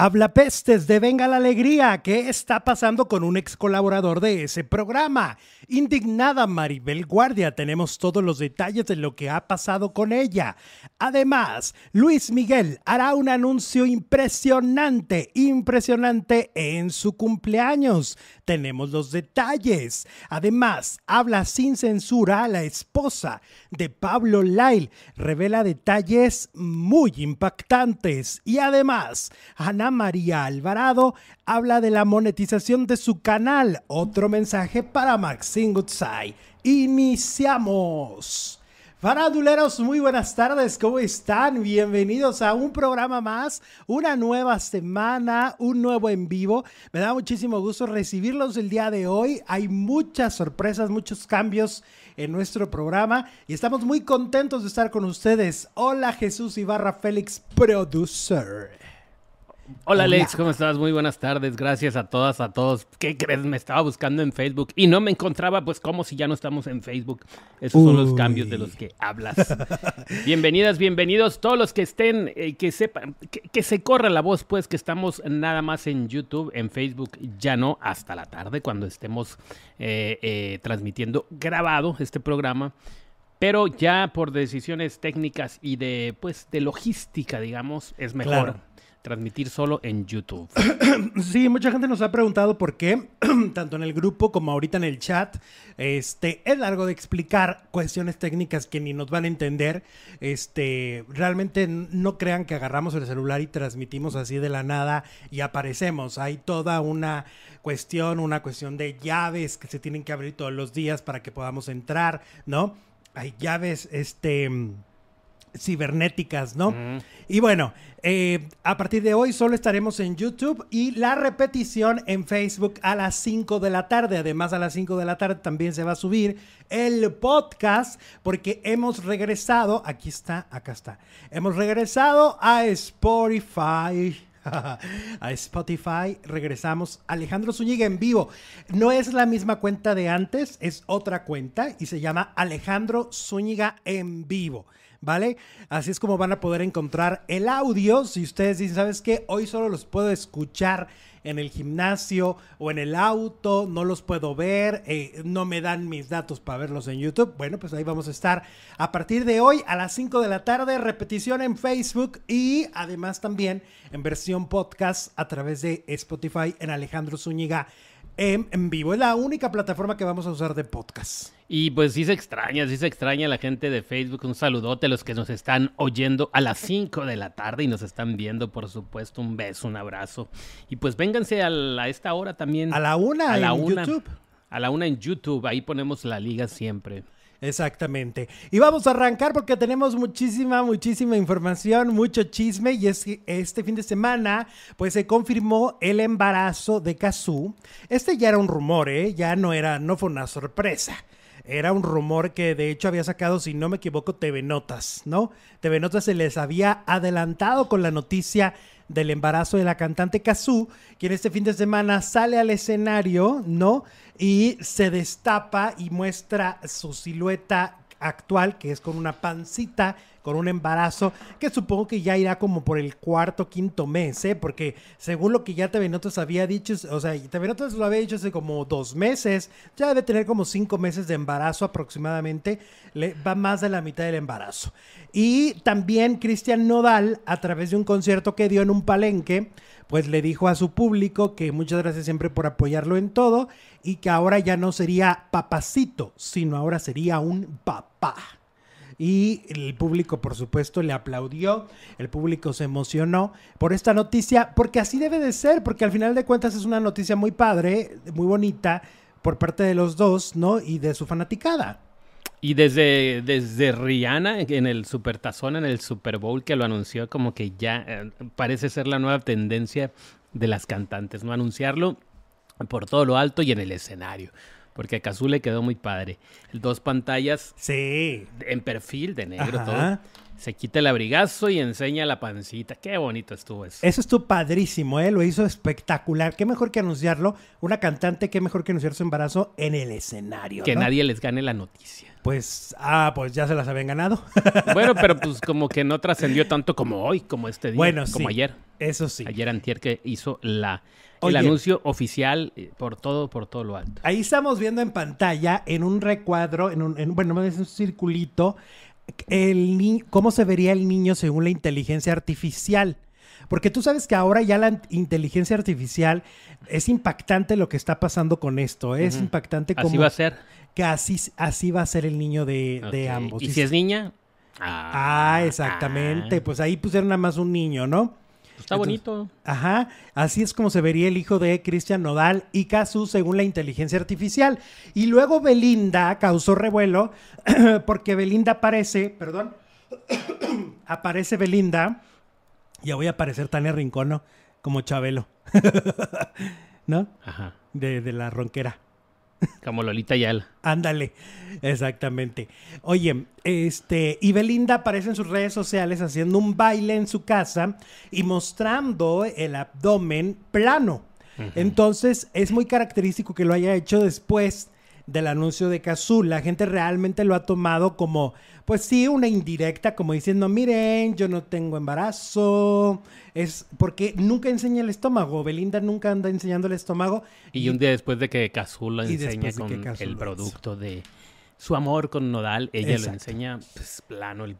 Habla pestes de Venga la Alegría. ¿Qué está pasando con un ex colaborador de ese programa? Indignada Maribel Guardia. Tenemos todos los detalles de lo que ha pasado con ella. Además, Luis Miguel hará un anuncio impresionante, impresionante en su cumpleaños. Tenemos los detalles. Además, habla sin censura a la esposa de Pablo Lail. Revela detalles muy impactantes. Y además, María Alvarado habla de la monetización de su canal. Otro mensaje para Maxine Goodside. Iniciamos. Faraduleros, muy buenas tardes, ¿cómo están? Bienvenidos a un programa más, una nueva semana, un nuevo en vivo. Me da muchísimo gusto recibirlos el día de hoy. Hay muchas sorpresas, muchos cambios en nuestro programa y estamos muy contentos de estar con ustedes. Hola Jesús Ibarra Félix, producer. Hola Alex, ¿cómo estás? Muy buenas tardes, gracias a todas, a todos. ¿Qué crees? Me estaba buscando en Facebook y no me encontraba, pues como si ya no estamos en Facebook. Esos son los cambios de los que hablas. Bienvenidas, bienvenidos todos los que estén, eh, que sepan, que, se corra la voz, pues que estamos nada más en YouTube, en Facebook ya no, hasta la tarde cuando estemos eh, eh, transmitiendo grabado este programa pero ya por decisiones técnicas y de pues de logística, digamos, es mejor transmitir solo en YouTube. Sí, mucha gente nos ha preguntado por qué, tanto en el grupo como ahorita en el chat. Este, es largo de explicar cuestiones técnicas que ni nos van a entender. Este, realmente no crean que agarramos el celular y transmitimos así de la nada y aparecemos. Hay toda una cuestión, una cuestión de llaves que se tienen que abrir todos los días para que podamos entrar, ¿no? Hay llaves, este cibernéticas, ¿no? Y bueno, eh, a partir de hoy solo estaremos en YouTube y la repetición en Facebook a las 5 de la tarde. Además, a las 5 de la tarde también se va a subir el podcast porque hemos regresado, aquí está, acá está, hemos regresado a Spotify. a Spotify regresamos Alejandro Zúñiga en vivo. No es la misma cuenta de antes, es otra cuenta y se llama Alejandro Zúñiga en vivo. ¿Vale? Así es como van a poder encontrar el audio. Si ustedes dicen, ¿sabes qué? Hoy solo los puedo escuchar en el gimnasio o en el auto, no los puedo ver, eh, no me dan mis datos para verlos en YouTube. Bueno, pues ahí vamos a estar a partir de hoy a las 5 de la tarde, repetición en Facebook y además también en versión podcast a través de Spotify en Alejandro Zúñiga en, vivo. Es la única plataforma que vamos a usar de podcast. Y pues sí se extraña, sí se extraña la gente de Facebook. Un saludote a los que nos están oyendo a las 5 de la tarde y nos están viendo, por supuesto. Un beso, un abrazo. Y pues vénganse a, esta hora también. A la una a la en YouTube. A la una en YouTube, ahí ponemos la liga siempre. Exactamente. Y vamos a arrancar porque tenemos muchísima, muchísima información, mucho chisme. Y es que este fin de semana, pues se confirmó el embarazo de Kazú. Este ya era un rumor, ¿eh? Ya no era, no fue una sorpresa. Era un rumor que de hecho había sacado, si no me equivoco, TV Notas, ¿no? TV Notas se les había adelantado con la noticia del embarazo de la cantante Kazú, quien este fin de semana sale al escenario, ¿no? Y se destapa y muestra su silueta actual, que es con una pancita con un embarazo que supongo que ya irá como por el cuarto, quinto mes, ¿eh? Porque según lo que ya TV Notas había dicho, o sea, TV Notas lo había dicho hace como dos meses, ya debe tener como cinco meses de embarazo aproximadamente, le va más de la mitad del embarazo. Y también Cristian Nodal, a través de un concierto que dio en un palenque, pues le dijo a su público que muchas gracias siempre por apoyarlo en todo y que ahora ya no sería papacito, sino ahora sería un papá y el público, por supuesto, le aplaudió, el público se emocionó por esta noticia, porque así debe de ser, porque al final de cuentas es una noticia muy padre, muy bonita por parte de los dos, ¿no? Y de su fanaticada. Y desde, desde Rihanna en el Supertazón, en el Super Bowl, que lo anunció como que ya eh, parece ser la nueva tendencia de las cantantes, ¿no? Anunciarlo por todo lo alto y en el escenario porque a le quedó muy padre. Dos pantallas sí. en perfil de negro todo. Se quita el abrigazo y enseña la pancita. Qué bonito estuvo eso. Eso estuvo padrísimo, ¿eh? Lo hizo espectacular. Qué mejor que anunciarlo. Una cantante, qué mejor que anunciar su embarazo en el escenario. Que nadie les gane la noticia. Pues, ah, pues ya se las habían ganado. bueno, pero pues como que no trascendió tanto como hoy, como este día, bueno, como ayer. Eso sí. Ayer antier que hizo la el anuncio oficial eh, por todo, por todo lo alto. Ahí estamos viendo en pantalla, en un recuadro, en un, en, bueno, es un circulito, el cómo se vería el niño según la inteligencia artificial. Porque tú sabes que ahora ya la inteligencia artificial es impactante lo que está pasando con esto. ¿eh? Es impactante como. Así va a ser. Que así, así va a ser el niño de, ambos. ¿Y si es niña? Ah, exactamente. Ah. Pues ahí pusieron nada más un niño, ¿no? Está bonito. Ajá, así es como se vería el hijo de Cristian Nodal y Casu según la inteligencia artificial. Y luego Belinda causó revuelo porque Belinda aparece, perdón, aparece Belinda, ya voy a aparecer Tania Rincono como Chabelo, ¿no? Ajá. De, de la ronquera. Como Lolita Yal. Ándale, exactamente. Oye, este, y Belinda aparece en sus redes sociales haciendo un baile en su casa y mostrando el abdomen plano. Entonces, es muy característico que lo haya hecho después del anuncio de Cazú. La gente realmente lo ha tomado como, pues sí, una indirecta, como diciendo, miren, yo no tengo embarazo. Es porque nunca enseña el estómago. Belinda nunca anda enseñando el estómago. Y, un día después de que Cazú lo enseña con el producto de su amor con Nodal, ella lo enseña pues, plano el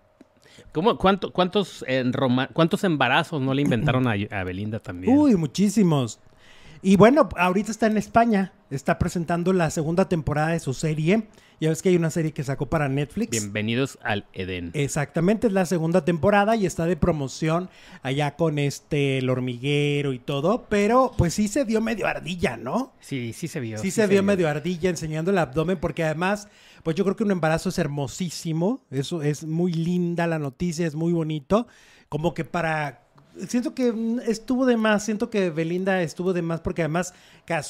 ¿Cómo, cuánto, cuántos, ¿Cuántos embarazos no le inventaron a, a, Belinda también? Uy, muchísimos. Y bueno, ahorita está en España, está presentando la segunda temporada de su serie. Ya ves que hay una serie que sacó para Netflix. Bienvenidos al Edén. Exactamente, es la segunda temporada y está de promoción allá con este el hormiguero y todo, pero pues sí se vio medio ardilla, ¿no? Sí, sí se vio. Sí, se, vio medio ardilla enseñando el abdomen porque además, pues yo creo que un embarazo es hermosísimo, eso es muy linda la noticia, es muy bonito, como que para siento que mm, estuvo de más, siento que Belinda estuvo de más porque además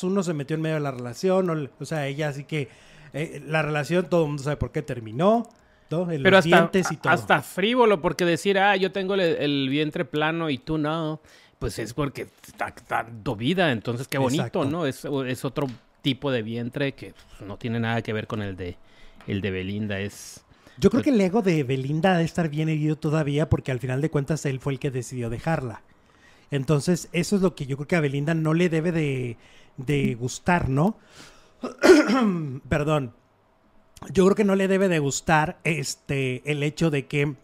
no se metió en medio de la relación, o, sea, ella así que eh, la relación todo el mundo sabe por qué terminó. ¿no? Pero hasta, y todo. hasta frívolo, porque decir, ah, yo tengo el, vientre plano y tú no, pues es porque está, dando vida, entonces qué bonito, ¿no? Es, es otro tipo de vientre que no tiene nada que ver con el de, el de Belinda, es yo creo que el ego de Belinda debe estar bien herido todavía porque al final de cuentas él fue el que decidió dejarla. Entonces, eso es lo que yo creo que a Belinda no le debe de, gustar, ¿no? Perdón. Yo creo que no le debe de gustar este el hecho de que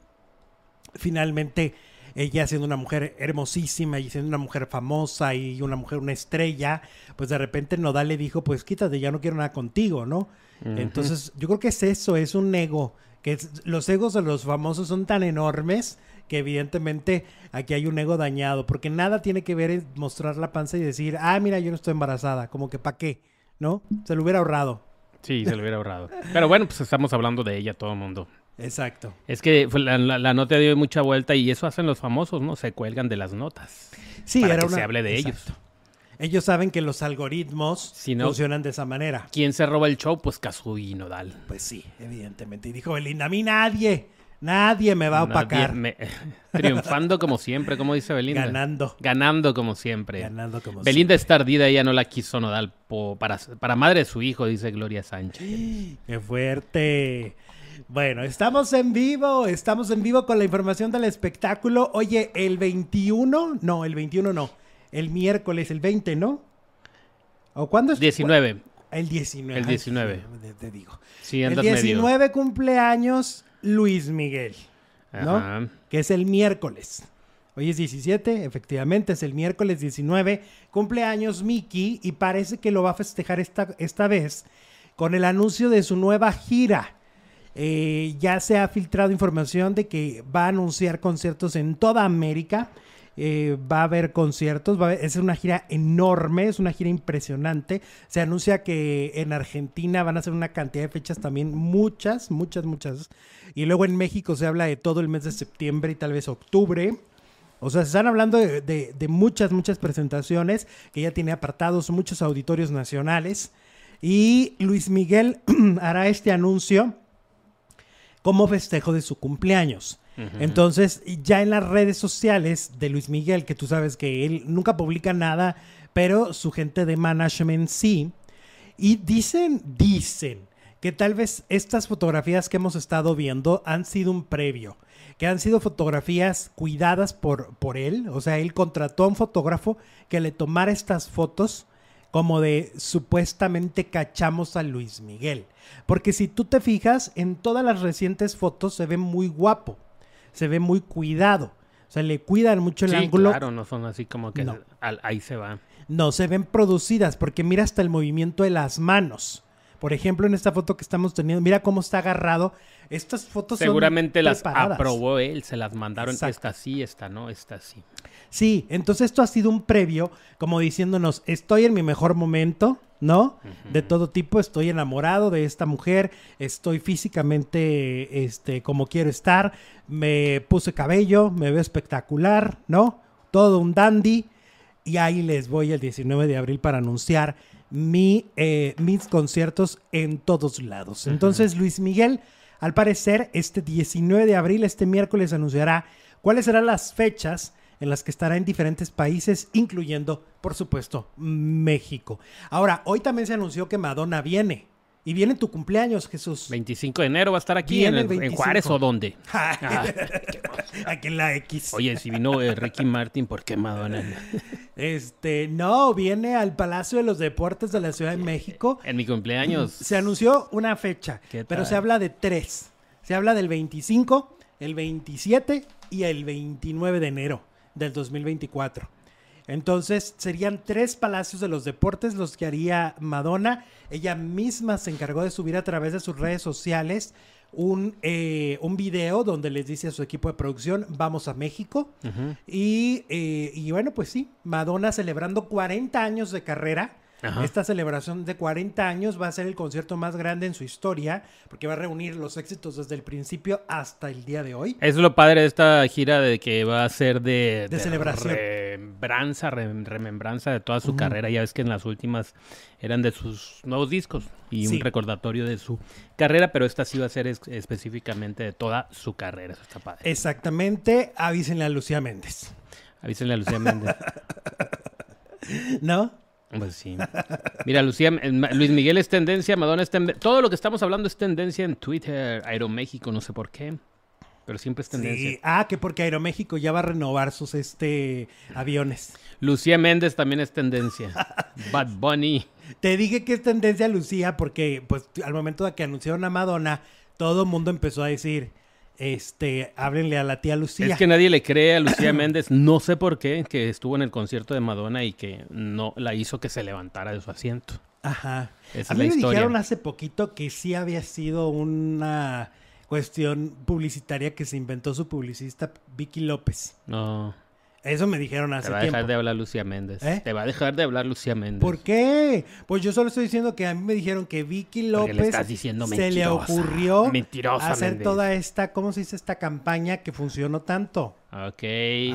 finalmente ella siendo una mujer hermosísima y siendo una mujer famosa y una mujer, una estrella, pues de repente Nodal le dijo, pues quítate, ya no quiero nada contigo, ¿no? Entonces, yo creo que es eso, es un ego que los egos de los famosos son tan enormes que evidentemente aquí hay un ego dañado, porque nada tiene que ver en mostrar la panza y decir, ah, mira, yo no estoy embarazada, como que para qué, ¿no? Se lo hubiera ahorrado. Sí, se lo hubiera ahorrado. Pero bueno, pues estamos hablando de ella todo el mundo. Exacto. Es que la, nota dio mucha vuelta y eso hacen los famosos, ¿no? Se cuelgan de las notas. Sí, para que se hable de ellos. Ellos saben que los algoritmos funcionan de esa manera. ¿Quién se roba el show? Pues Kazu y Nodal. Pues sí, evidentemente. Y dijo Belinda, a mí nadie, nadie me va a opacar. Triunfando como siempre, como dice Belinda. Ganando. Ganando como siempre. Ganando como Belinda es tardida, ella no la quiso Nodal para, para madre de su hijo, dice Gloria Sánchez. ¡Qué fuerte! Bueno, estamos en vivo, estamos en vivo con la información del espectáculo. Oye, el 21, no, el 21 no el miércoles, el 20, ¿no? ¿O cuándo es? 19. El 19. El 19. te, digo. Sí, el 19 cumpleaños Luis Miguel, ¿no? Que es el miércoles. Hoy es 17, efectivamente, es el miércoles 19. Cumpleaños Mickey y parece que lo va a festejar esta, esta vez con el anuncio de su nueva gira. Eh, ya se ha filtrado información de que va a anunciar conciertos en toda América eh, va a haber conciertos, va a es una gira enorme, es una gira impresionante. Se anuncia que en Argentina van a ser una cantidad de fechas también, muchas, muchas, muchas. Y luego en México se habla de todo el mes de septiembre y tal vez octubre. O sea, se están hablando de, de muchas, muchas presentaciones que ya tiene apartados muchos auditorios nacionales. Y Luis Miguel hará este anuncio como festejo de su cumpleaños. Entonces, ya en las redes sociales de Luis Miguel, que tú sabes que él nunca publica nada, pero su gente de management sí. Y dicen, dicen que tal vez estas fotografías que hemos estado viendo han sido un previo, que han sido fotografías cuidadas por, por él, o sea, él contrató a un fotógrafo que le tomara estas fotos como de supuestamente cachamos a Luis Miguel. Porque si tú te fijas, en todas las recientes fotos se ve muy guapo, se ve muy cuidado. O sea, le cuidan mucho el sí, ángulo. Claro, no son así como que No. al- ahí se va. No, se ven producidas porque mira hasta el movimiento de las manos. Por ejemplo, en esta foto que estamos teniendo, mira cómo está agarrado. Estas fotos son Seguramente las preparadas. aprobó él, se las mandaron. Exacto. Esta sí, esta no, esta sí. Sí, entonces esto ha sido un previo, como diciéndonos, estoy en mi mejor momento, ¿no? De todo tipo, estoy enamorado de esta mujer, estoy físicamente, este, como quiero estar, me puse cabello, me veo espectacular, ¿no? Todo un dandy. Y ahí les voy el 19 de abril para anunciar mi, eh, mis conciertos en todos lados. Entonces, Luis Miguel, al parecer, este 19 de abril, este miércoles, anunciará cuáles serán las fechas en las que estará en diferentes países, incluyendo, por supuesto, México. Ahora, hoy también se anunció que Madonna viene. Y viene tu cumpleaños, Jesús. 25 de enero va a estar aquí en, en 25. Juárez o dónde. Ah, Aquí en la X. Oye, si vino eh, Ricky Martin, ¿por qué Madonna? Este, no, viene al Palacio de los Deportes de la Ciudad de México. En mi cumpleaños. Se anunció una fecha, ¿Qué pero se habla de tres. Se habla del 25, el 27 y el 29 de enero del 2024. Entonces serían tres palacios de los deportes los que haría Madonna. Ella misma se encargó de subir a través de sus redes sociales un, eh, un video donde les dice a su equipo de producción, vamos a México. Y, eh, y bueno, pues sí, Madonna celebrando 40 años de carrera. Ajá. Esta celebración de 40 años va a ser el concierto más grande en su historia, porque va a reunir los éxitos desde el principio hasta el día de hoy. Es lo padre de esta gira de que va a ser de, De celebración. Remembranza, rem- remembranza de toda su carrera. Ya ves que en las últimas eran de sus nuevos discos y Sí. un recordatorio de su carrera, pero esta sí va a ser es- específicamente de toda su carrera. Eso está padre. Exactamente, avísenle a Lucía Méndez. Avísenle a Lucía Méndez. ¿No? Pues sí. Mira, Lucía, Luis Miguel es tendencia, Madonna es tendencia. Todo lo que estamos hablando es tendencia en Twitter, Aeroméxico, no sé por qué. Pero siempre es tendencia. Sí. Ah, que porque Aeroméxico ya va a renovar sus este, aviones. Lucía Méndez también es tendencia. Bad Bunny. Te dije que es tendencia Lucía porque pues al momento de que anunciaron a Madonna, todo el mundo empezó a decir, este, háblenle a la tía Lucía. Es que nadie le cree a Lucía Méndez, no sé por qué, que estuvo en el concierto de Madonna y que no la hizo que se levantara de su asiento. Ajá. Esa a es mí la me historia. dijeron hace poquito que sí había sido una cuestión publicitaria que se inventó su publicista Vicky López. No, Eso me dijeron te hace va a tiempo. dejar de hablar Lucía Méndez. ¿Eh? Te va a dejar de hablar Lucía Méndez. ¿Por qué? Pues yo solo estoy diciendo que a mí me dijeron que Vicky López le estás diciendo se le ocurrió Mentirosa, hacer Méndez. toda esta, ¿cómo se dice? Esta campaña que funcionó tanto. Ok.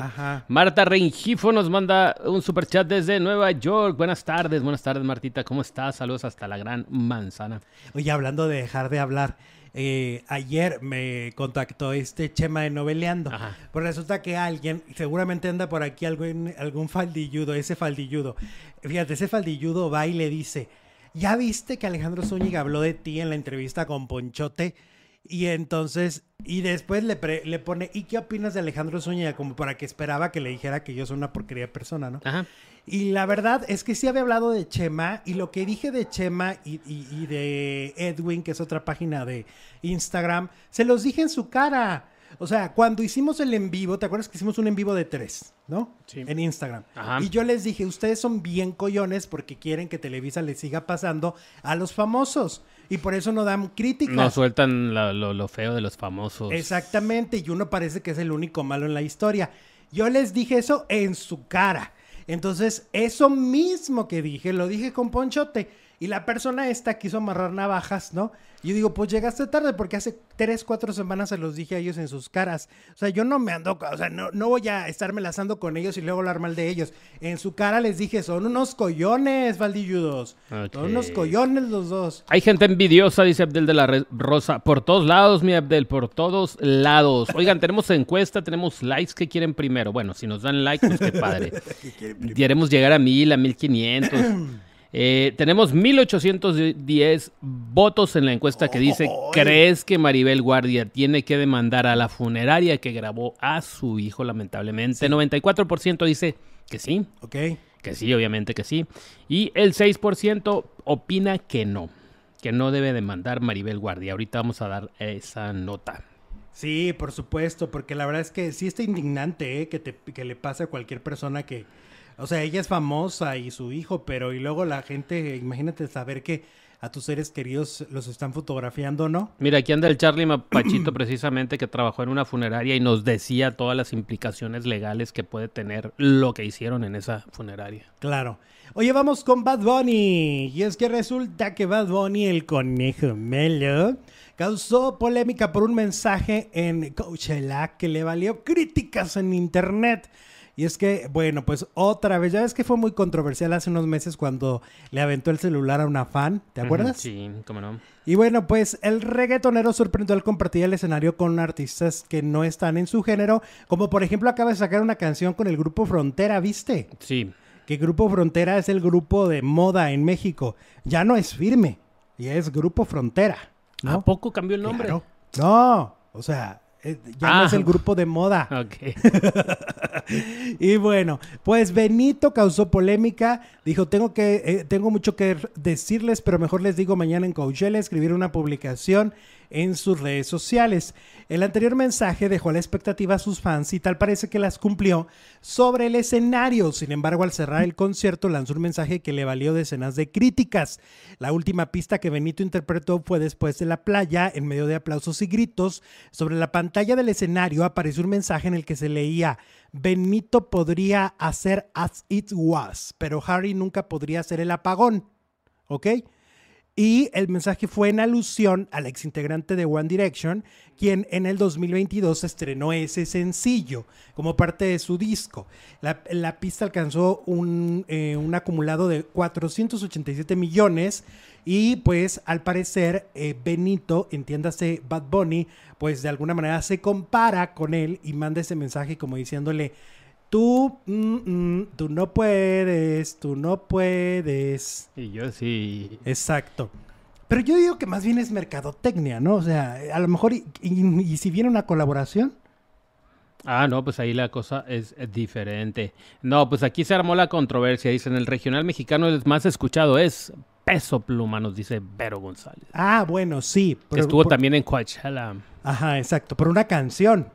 Ajá. Marta Rengifo nos manda un superchat desde Nueva York. Buenas tardes, buenas tardes Martita, ¿cómo estás? Saludos hasta la gran manzana. Oye, hablando de dejar de hablar, eh, ayer me contactó este Chema de Noveleando. Ajá. Pues resulta que alguien, seguramente anda por aquí algún, algún faldilludo, ese faldilludo. Fíjate, ese faldilludo va y le dice, ¿ya viste que Alejandro Zúñiga habló de ti en la entrevista con Ponchote? Y entonces, y después le, pre- le pone, ¿y qué opinas de Alejandro Zúñiga? Como para que esperaba que le dijera que yo soy una porquería de persona, ¿no? Ajá. Y la verdad es que sí había hablado de Chema y lo que dije de Chema y, y- y de Edwin, que es otra página de Instagram, se los dije en su cara. O sea, cuando hicimos el en vivo, ¿te acuerdas que hicimos un en vivo de tres, ¿no? Sí. En Instagram. Ajá. Y yo les dije, ustedes son bien collones porque quieren que Televisa les siga pasando a los famosos. Y por eso no dan críticas. No sueltan la- lo, lo feo de los famosos. Exactamente, y uno parece que es el único malo en la historia. Yo les dije eso en su cara. Entonces, eso mismo que dije, lo dije con Ponchote. Y la persona esta quiso amarrar navajas, ¿no? Y yo digo, pues llegaste tarde porque hace tres, cuatro semanas se los dije a ellos en sus caras. O sea, yo no me ando, o sea, no, no voy a estarme lazando con ellos y luego hablar mal de ellos. En su cara les dije, son unos collones, Valdilludos. Son unos collones los dos. Hay gente envidiosa, dice Abdel de la Rosa. Por todos lados, mi Abdel, por todos lados. Oigan, tenemos encuesta, tenemos likes. ¿Qué quieren primero? Bueno, si nos dan like, pues qué padre. Queremos llegar a mil, a mil quinientos. Eh, tenemos 1810 votos en la encuesta que dice, ¿crees que Maribel Guardia tiene que demandar a la funeraria que grabó a su hijo lamentablemente? 94% dice que sí. Ok. Que sí, obviamente que sí. Y el 6% opina que no, que no debe demandar Maribel Guardia. Ahorita vamos a dar esa nota. Sí, por supuesto, porque la verdad es que sí está indignante ¿eh? que, te, que le pase a cualquier persona que o sea, ella es famosa y su hijo, pero y luego la gente, imagínate saber que a tus seres queridos los están fotografiando, ¿no? Mira, aquí anda el Charlie Mapachito precisamente que trabajó en una funeraria y nos decía todas las implicaciones legales que puede tener lo que hicieron en esa funeraria. Claro. Oye, vamos con Bad Bunny. Y es que resulta que Bad Bunny, el conejo melo, causó polémica por un mensaje en Coachella que le valió críticas en internet. Y es que, bueno, pues otra vez, ya ves que fue muy controversial hace unos meses cuando le aventó el celular a una fan, ¿te acuerdas? sí, cómo no. Y bueno, pues el reggaetonero sorprendió al compartir el escenario con artistas que no están en su género, como por ejemplo acaba de sacar una canción con el grupo Frontera, ¿viste? Sí. Que Grupo Frontera es el grupo de moda en México. Ya no es firme, ya es Grupo Frontera. ¿no? ¿A poco cambió el nombre? No, o sea, eh, ya no es el ah. grupo de moda. Ok. y bueno, pues Benito causó polémica. Dijo, tengo, que, eh, tengo mucho que decirles, pero mejor les digo mañana en Coachella escribir una publicación en sus redes sociales. El anterior mensaje dejó la expectativa a sus fans y tal parece que las cumplió sobre el escenario. Sin embargo, al cerrar el concierto lanzó un mensaje que le valió decenas de críticas. La última pista que Benito interpretó fue después de la playa, en medio de aplausos y gritos. Sobre la pantalla del escenario apareció un mensaje en el que se leía Benito podría hacer as it was, pero Harry nunca podría hacer el apagón. ¿Ok? Y el mensaje fue en alusión al exintegrante de One Direction, quien en el 2022 estrenó ese sencillo como parte de su disco. La, pista alcanzó un, eh, un, acumulado de 487 millones y pues al parecer eh, Benito, entiéndase Bad Bunny, pues de alguna manera se compara con él y manda ese mensaje como diciéndole, Tú, mm, mm, tú no puedes, tú no puedes. Y yo sí. Exacto. Pero yo digo que más bien es mercadotecnia, ¿no? O sea, a lo mejor, y, si viene una colaboración. Ah, no, pues ahí la cosa es, diferente. No, pues aquí se armó la controversia. Dicen, el regional mexicano el más escuchado es Peso Pluma, nos dice Vero González. Ah, bueno, sí. Estuvo también en Coachella. Ajá, exacto. Por una canción.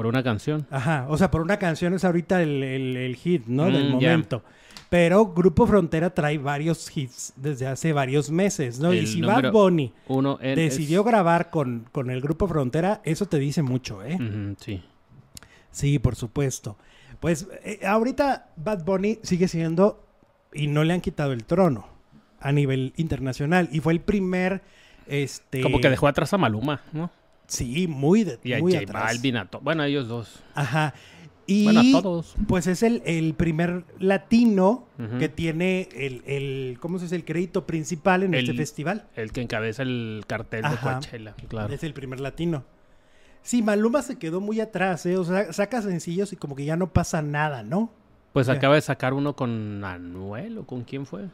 Por una canción. Ajá, o sea, por una canción es ahorita el, hit, ¿no? Del mm, momento. Pero Grupo Frontera trae varios hits desde hace varios meses, ¿no? y si Bad Bunny uno decidió grabar con, con el Grupo Frontera, eso te dice mucho, ¿eh? sí. Sí, por supuesto. Pues eh, ahorita Bad Bunny sigue siendo, y no le han quitado el trono a nivel internacional. Y fue el primer, este... Como que dejó atrás a Maluma, ¿no? Sí, muy de y a muy J Balvin, a bueno, ellos dos. Ajá. Y bueno, a todos. pues es el, el primer latino que tiene el, el, ¿cómo se dice? El crédito principal en este festival. El que encabeza el cartel de Coachella, claro. Es el primer latino. Sí, Maluma se quedó muy atrás, ¿eh? O sea, saca sencillos y como que ya no pasa nada, ¿no? Pues acaba de sacar uno con Anuel o con quién fue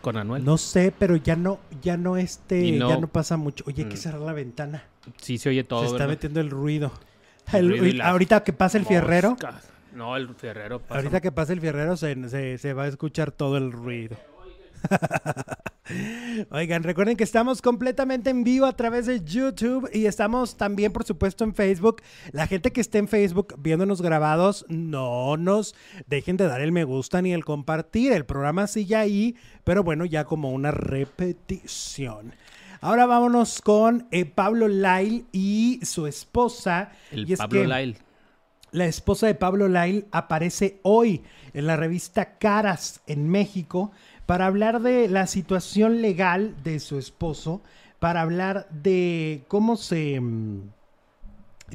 con Anuel. No sé, pero ya no, ya no este, ya no pasa mucho. Oye, hay que mm. cerrar la ventana. Sí, se oye todo. Se está metiendo el ruido. ahorita que pase el fierrero. No, el fierrero pasa. Ahorita que pase el fierrero se, se va a escuchar todo el ruido. Oigan, recuerden que estamos completamente en vivo a través de YouTube y estamos también, por supuesto, en Facebook. La gente que esté en Facebook viéndonos grabados, no nos dejen de dar el me gusta ni el compartir. El programa sigue ahí, pero bueno, ya como una repetición. Ahora vámonos con eh, Pablo Lyle y su esposa. El y Pablo Lyle. La esposa de Pablo Lyle aparece hoy en la revista Caras en México para hablar de la situación legal de su esposo, para hablar de cómo se mm,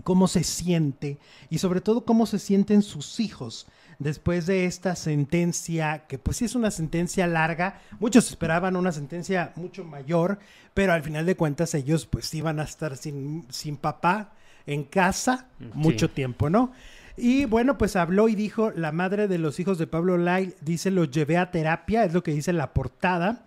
cómo se siente y sobre todo cómo se sienten sus hijos después de esta sentencia, que pues sí es una sentencia larga, muchos esperaban una sentencia mucho mayor, pero al final de cuentas ellos pues iban a estar sin, sin papá en casa mucho tiempo, ¿no? Y bueno, pues habló y dijo, la madre de los hijos de Pablo Lai, dice, los llevé a terapia, es lo que dice la portada,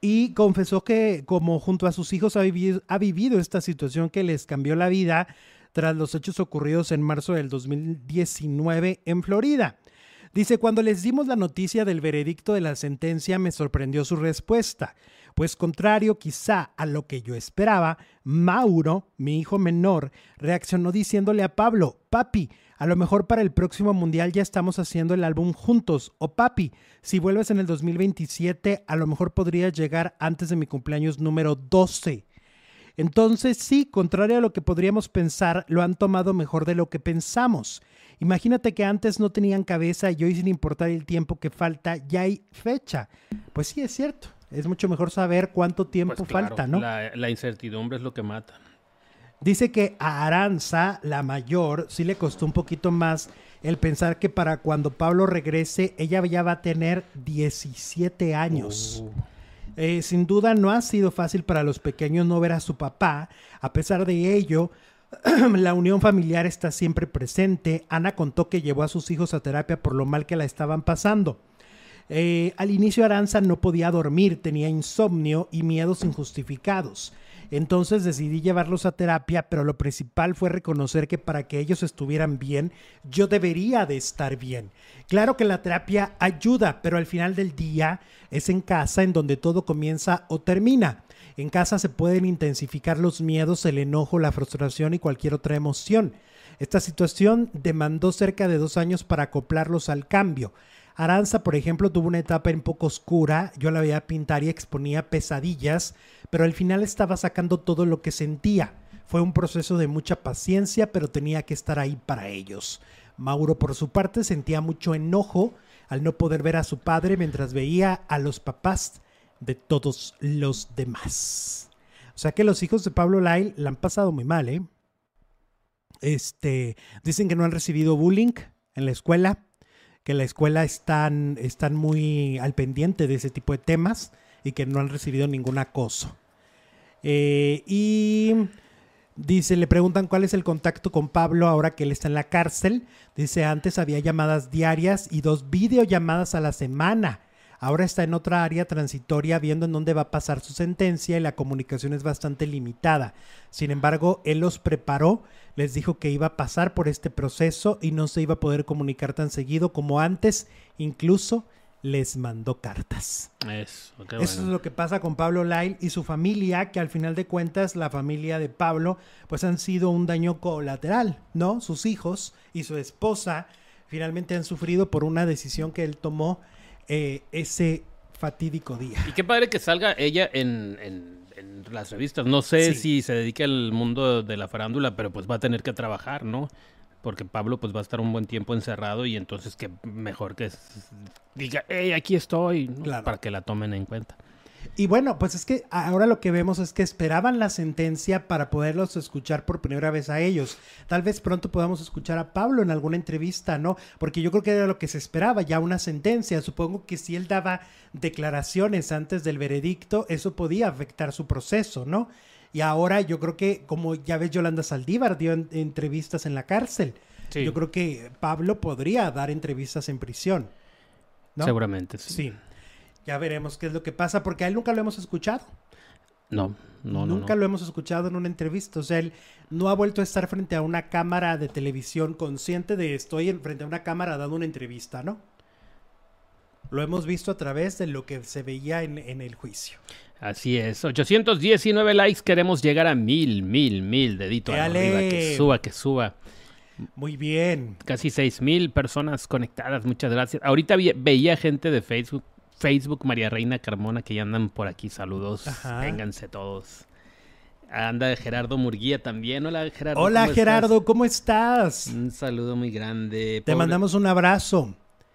y confesó que como junto a sus hijos ha vivido, ha vivido esta situación que les cambió la vida tras los hechos ocurridos en marzo del 2019 en Florida. Dice, cuando les dimos la noticia del veredicto de la sentencia me sorprendió su respuesta, pues contrario quizá a lo que yo esperaba, Mauro, mi hijo menor, reaccionó diciéndole a Pablo, papi, a lo mejor para el próximo mundial ya estamos haciendo el álbum juntos, o papi, si vuelves en el 2027, a lo mejor podrías llegar antes de mi cumpleaños número 12. Entonces, sí, contrario a lo que podríamos pensar, lo han tomado mejor de lo que pensamos. Imagínate que antes no tenían cabeza y hoy sin importar el tiempo que falta, ya hay fecha. Pues sí, es cierto. Es mucho mejor saber cuánto tiempo pues falta, ¿no? La, incertidumbre es lo que mata. Dice que a Aranza, la mayor, sí le costó un poquito más el pensar que para cuando Pablo regrese, ella ya va a tener 17 años. Oh. Eh, sin duda no ha sido fácil para los pequeños no ver a su papá. A pesar de ello, la unión familiar está siempre presente. Ana contó que llevó a sus hijos a terapia por lo mal que la estaban pasando. Eh, al inicio Aranza no podía dormir, tenía insomnio y miedos injustificados. Entonces decidí llevarlos a terapia, pero lo principal fue reconocer que para que ellos estuvieran bien, yo debería de estar bien. Claro que la terapia ayuda, pero al final del día es en casa en donde todo comienza o termina. En casa se pueden intensificar los miedos, el enojo, la frustración y cualquier otra emoción. Esta situación demandó cerca de dos años para acoplarlos al cambio. Aranza, por ejemplo, tuvo una etapa un poco oscura, yo la veía pintar y exponía pesadillas, pero al final estaba sacando todo lo que sentía. Fue un proceso de mucha paciencia, pero tenía que estar ahí para ellos. Mauro, por su parte, sentía mucho enojo al no poder ver a su padre mientras veía a los papás de todos los demás. O sea que los hijos de Pablo Lyle la han pasado muy mal, ¿eh? Este, dicen que no han recibido bullying en la escuela, que la escuela están, están muy al pendiente de ese tipo de temas y que no han recibido ningún acoso. Eh, y dice, le preguntan cuál es el contacto con Pablo ahora que él está en la cárcel. Dice, antes había llamadas diarias y dos videollamadas a la semana. Ahora está en otra área transitoria viendo en dónde va a pasar su sentencia y la comunicación es bastante limitada. Sin embargo, él los preparó, les dijo que iba a pasar por este proceso y no se iba a poder comunicar tan seguido como antes, incluso les mandó cartas. Eso, Eso es lo que pasa con Pablo Lyle y su familia, que al final de cuentas la familia de Pablo pues han sido un daño colateral, ¿no? Sus hijos y su esposa finalmente han sufrido por una decisión que él tomó eh, ese fatídico día. Y qué padre que salga ella en, las revistas. No sé si se dedica al mundo de la farándula, pero pues va a tener que trabajar, ¿no? Porque Pablo pues va a estar un buen tiempo encerrado y entonces que mejor que diga, hey, aquí estoy, para que la tomen en cuenta. Y bueno, pues es que ahora lo que vemos es que esperaban la sentencia para poderlos escuchar por primera vez a ellos. Tal vez pronto podamos escuchar a Pablo en alguna entrevista, ¿no? Porque yo creo que era lo que se esperaba, ya una sentencia. Supongo que si él daba declaraciones antes del veredicto, eso podía afectar su proceso, ¿no? Y ahora yo creo que, como ya ves, Yolanda Saldívar dio entrevistas en la cárcel. Yo creo que Pablo podría dar entrevistas en prisión. ¿no? Seguramente, sí. sí. Ya veremos qué es lo que pasa, porque a él nunca lo hemos escuchado. No, no, no. Nunca lo hemos escuchado en una entrevista. O sea, él no ha vuelto a estar frente a una cámara de televisión consciente de estoy frente a una cámara dando una entrevista, ¿no? Lo hemos visto a través de lo que se veía en, el juicio. Así es. 819 likes. Queremos llegar a mil, mil, mil. Dedito arriba. Que suba, que suba. Muy bien. Casi seis mil personas conectadas. Muchas gracias. Ahorita veía gente de Facebook Facebook María Reina Carmona que ya andan por aquí. Saludos. Vénganse todos. Anda Gerardo Murguía también. Hola Gerardo. Hola Gerardo, ¿cómo estás? Un saludo muy grande. Te mandamos un abrazo.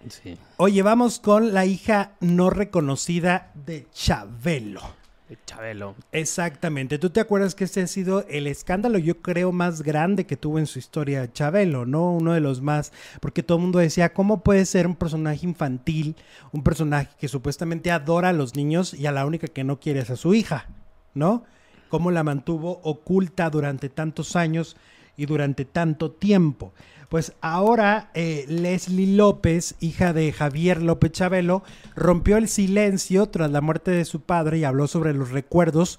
Sí. Oye, vamos con la hija no reconocida de Chabelo. Chabelo. Exactamente. ¿Tú te acuerdas que este ha sido el escándalo, yo creo, más grande que tuvo en su historia Chabelo, ¿no? Uno de los más, porque todo el mundo decía, ¿cómo puede ser un personaje infantil, un personaje que supuestamente adora a los niños y a la única que no quiere es a su hija, ¿no? ¿Cómo la mantuvo oculta durante tantos años y durante tanto tiempo? Pues ahora eh, Leslie López, hija de Javier López Chabelo, rompió el silencio tras la muerte de su padre y habló sobre los recuerdos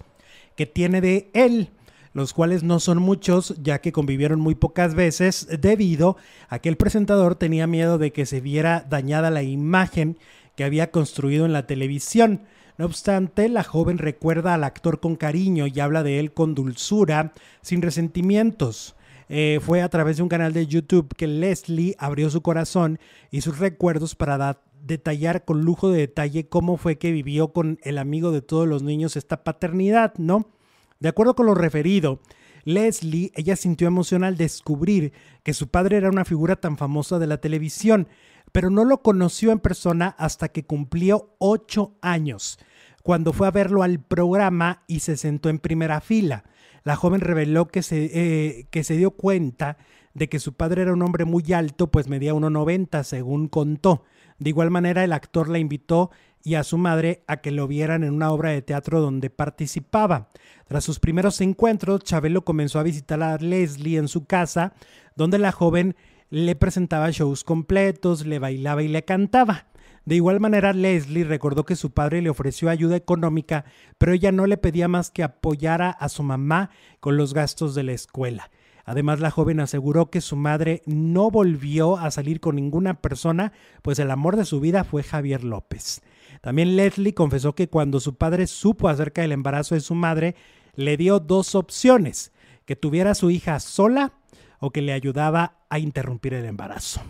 que tiene de él los cuales no son muchos, ya que convivieron muy pocas veces, debido a que el presentador tenía miedo de que se viera dañada la imagen que había construido en la televisión. No obstante, la joven recuerda al actor con cariño y habla de él con dulzura, sin resentimientos. Eh, fue a través de un canal de YouTube que Leslie abrió su corazón y sus recuerdos para detallar con lujo de detalle cómo fue que vivió con el amigo de todos los niños esta paternidad, ¿no? De acuerdo con lo referido, Leslie, ella sintió emoción al descubrir que su padre era una figura tan famosa de la televisión, pero no lo conoció en persona hasta que cumplió ocho años, cuando fue a verlo al programa y se sentó en primera fila. La joven reveló que se, eh, que se dio cuenta de que su padre era un hombre muy alto, pues medía 1,90 según contó. De igual manera, el actor la invitó y a su madre a que lo vieran en una obra de teatro donde participaba. Tras sus primeros encuentros, Chabelo comenzó a visitar a Leslie en su casa, donde la joven le presentaba shows completos, le bailaba y le cantaba. De igual manera, Leslie recordó que su padre le ofreció ayuda económica, pero ella no le pedía más que apoyara a su mamá con los gastos de la escuela. Además, la joven aseguró que su madre no volvió a salir con ninguna persona, pues el amor de su vida fue Javier López. También Leslie confesó que cuando su padre supo acerca del embarazo de su madre, le dio dos opciones, que tuviera a su hija sola o que le ayudaba a interrumpir el embarazo.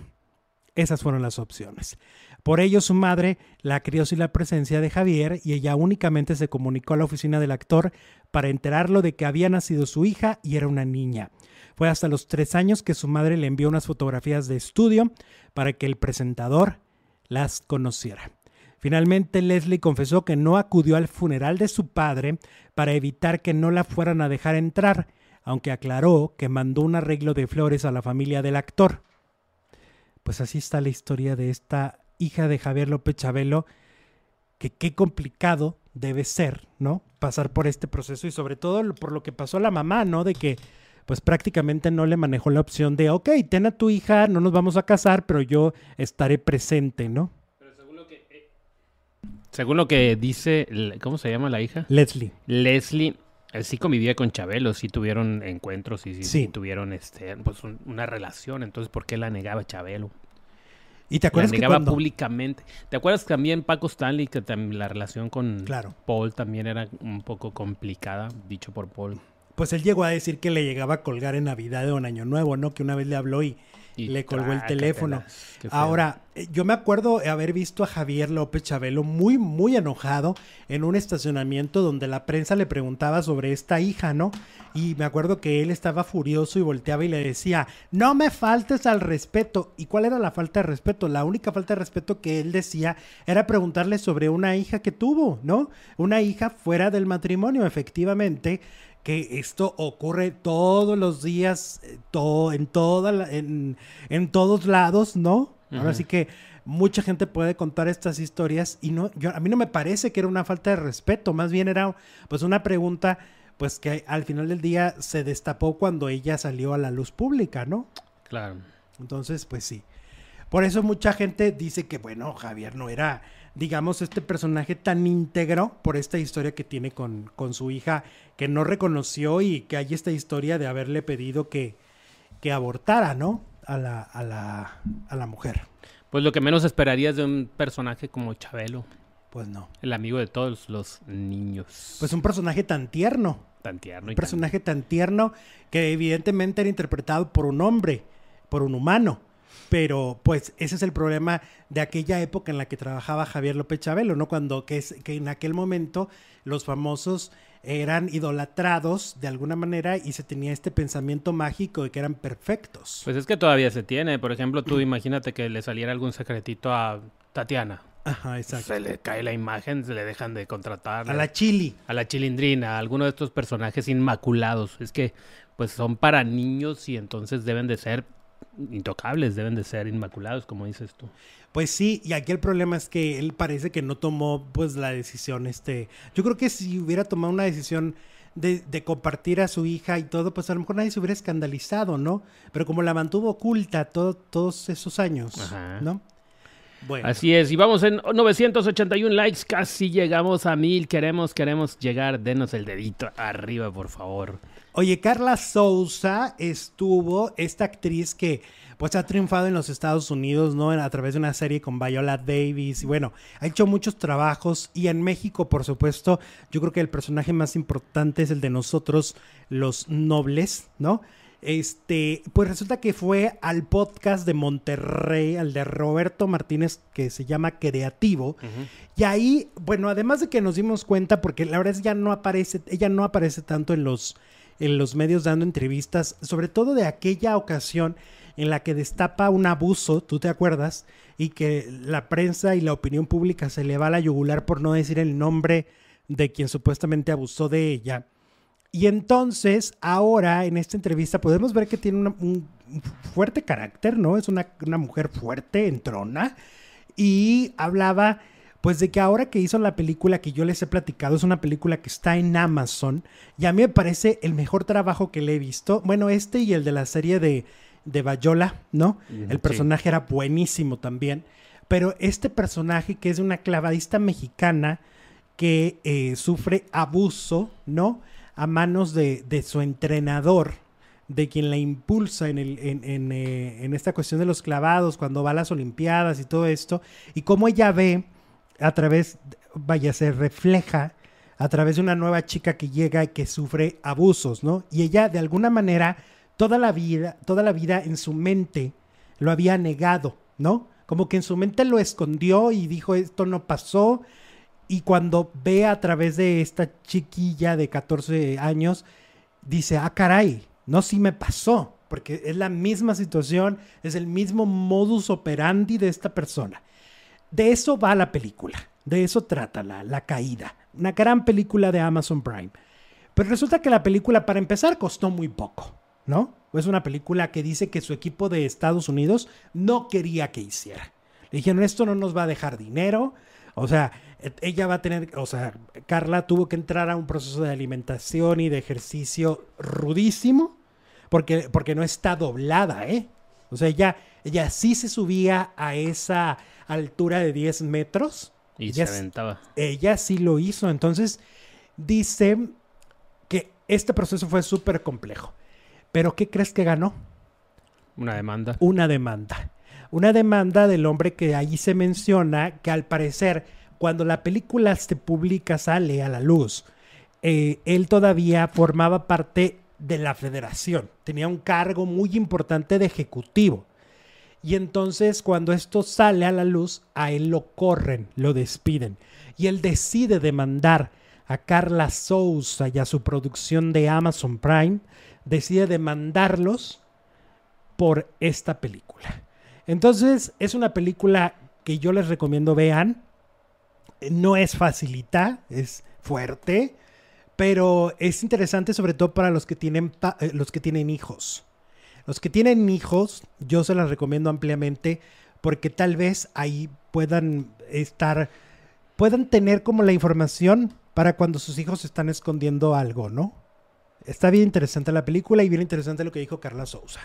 Esas fueron las opciones. Por ello, su madre la crió sin la presencia de Javier y ella únicamente se comunicó a la oficina del actor para enterarlo de que había nacido su hija y era una niña. Fue hasta los tres años que su madre le envió unas fotografías de estudio para que el presentador las conociera. Finalmente, Leslie confesó que no acudió al funeral de su padre para evitar que no la fueran a dejar entrar, aunque aclaró que mandó un arreglo de flores a la familia del actor. Pues así está la historia de esta hija de Javier López Chabelo, que qué complicado debe ser, ¿no? Pasar por este proceso y sobre todo por lo que pasó a la mamá, ¿no? De que pues prácticamente no le manejó la opción de, ok, ten a tu hija, no nos vamos a casar, pero yo estaré presente, ¿no? Pero según lo que, eh, según lo que dice, ¿cómo se llama la hija? Leslie. Leslie, sí convivía con Chabelo, sí tuvieron encuentros y sí, tuvieron este, pues una relación, entonces ¿por qué la negaba Chabelo? ¿Y te acuerdas la negaba públicamente. ¿Te acuerdas también Paco Stanley que también la relación con Paul también era un poco complicada, dicho por Paul? Pues él llegó a decir que le llegaba a colgar en Navidad o en Año Nuevo, ¿no? Que una vez le habló y le colgó el teléfono. Ahora, eh, yo me acuerdo haber visto a Javier López Chabelo muy, muy enojado en un estacionamiento donde la prensa le preguntaba sobre esta hija, ¿no? Y me acuerdo que él estaba furioso y volteaba y le decía, no me faltes al respeto. ¿Y cuál era la falta de respeto? La única falta de respeto que él decía era preguntarle sobre una hija que tuvo, ¿no? Una hija fuera del matrimonio, efectivamente que esto ocurre todos los días, eh, todo, en, toda en, todos lados, ¿no? Ahora sí que mucha gente puede contar estas historias y no, yo, a mí no me parece que era una falta de respeto, más bien era pues una pregunta pues que al final del día se destapó cuando ella salió a la luz pública, ¿no? Claro. Entonces, pues sí. Por eso mucha gente dice que, bueno, Javier no era, digamos, este personaje tan íntegro por esta historia que tiene con, con su hija, que no reconoció y que hay esta historia de haberle pedido que, que abortara, ¿no? A la, a, la, a la mujer. Pues lo que menos esperarías de un personaje como Chabelo. Pues no. El amigo de todos los niños. Pues un personaje tan tierno. Tan tierno. Un personaje tan... tierno que evidentemente era interpretado por un hombre, por un humano. Pero pues ese es el problema de aquella época en la que trabajaba Javier López Chabelo, ¿no? Cuando que, es, que en aquel momento los famosos eran idolatrados de alguna manera y se tenía este pensamiento mágico de que eran perfectos. Pues es que todavía se tiene. Por ejemplo, tú imagínate que le saliera algún secretito a Tatiana. Ajá, exacto. Se le cae la imagen, se le dejan de contratar. A la chili. A la chilindrina, a alguno de estos personajes inmaculados. Es que pues son para niños y entonces deben de ser intocables, deben de ser inmaculados, como dices tú. Pues sí, y aquí el problema es que él parece que no tomó pues la decisión, este, yo creo que si hubiera tomado una decisión de, de, compartir a su hija y todo, pues a lo mejor nadie se hubiera escandalizado, ¿no? Pero como la mantuvo oculta todo, todos esos años, ¿no? Bueno. Así es, y vamos en 981 likes, casi llegamos a mil, queremos, queremos llegar, denos el dedito arriba, por favor. Oye, Carla Souza estuvo, esta actriz que pues ha triunfado en los Estados Unidos, ¿no? A través de una serie con Viola Davis y bueno, ha hecho muchos trabajos y en México, por supuesto, yo creo que el personaje más importante es el de nosotros, los nobles, ¿no? Este, pues resulta que fue al podcast de Monterrey, al de Roberto Martínez, que se llama Creativo. Y ahí, bueno, además de que nos dimos cuenta, porque la verdad es que ya no aparece, ella no aparece tanto en los en los medios dando entrevistas, sobre todo de aquella ocasión en la que destapa un abuso, tú te acuerdas, y que la prensa y la opinión pública se le va a la yugular por no decir el nombre de quien supuestamente abusó de ella. Y entonces, ahora en esta entrevista podemos ver que tiene un fuerte carácter, ¿no? Es una, una mujer fuerte, entrona, y hablaba pues de que ahora que hizo la película que yo les he platicado, es una película que está en Amazon, y a mí me parece el mejor trabajo que le he visto. Bueno, este y el de la serie de, de Bayola, ¿no? el personaje era buenísimo también. Pero este personaje que es una clavadista mexicana que eh, sufre abuso, ¿no? A manos de, de, su entrenador, de quien la impulsa en, el, en, en, eh, en esta cuestión de los clavados, cuando va a las Olimpiadas y todo esto, y cómo ella ve a través, vaya, se refleja a través de una nueva chica que llega y que sufre abusos, ¿no? Y ella de alguna manera toda la vida, toda la vida en su mente lo había negado, ¿no? Como que en su mente lo escondió y dijo esto no pasó y cuando ve a través de esta chiquilla de 14 años dice, "Ah, caray, no sí me pasó." Porque es la misma situación, es el mismo modus operandi de esta persona. De eso va la película, de eso trata la, la caída. Una gran película de Amazon Prime. Pero resulta que la película, para empezar, costó muy poco, ¿no? Es una película que dice que su equipo de Estados Unidos no quería que hiciera. Le dijeron, esto no nos va a dejar dinero. O sea, ella va a tener, o sea, Carla tuvo que entrar a un proceso de alimentación y de ejercicio rudísimo, porque, porque no está doblada, ¿eh? O sea, ella, ella sí se subía a esa altura de 10 metros. Y se aventaba. Ella sí lo hizo. Entonces, dice que este proceso fue súper complejo. Pero ¿qué crees que ganó? Una demanda. Una demanda. Una demanda del hombre que allí se menciona que al parecer cuando la película se publica, sale a la luz, eh, él todavía formaba parte de la federación. Tenía un cargo muy importante de ejecutivo. Y entonces cuando esto sale a la luz, a él lo corren, lo despiden. Y él decide demandar a Carla Sousa y a su producción de Amazon Prime, decide demandarlos por esta película. Entonces es una película que yo les recomiendo vean. No es facilita, es fuerte, pero es interesante sobre todo para los que tienen, eh, los que tienen hijos. Los que tienen hijos, yo se las recomiendo ampliamente porque tal vez ahí puedan estar, puedan tener como la información para cuando sus hijos están escondiendo algo, ¿no? Está bien interesante la película y bien interesante lo que dijo Carla Sousa.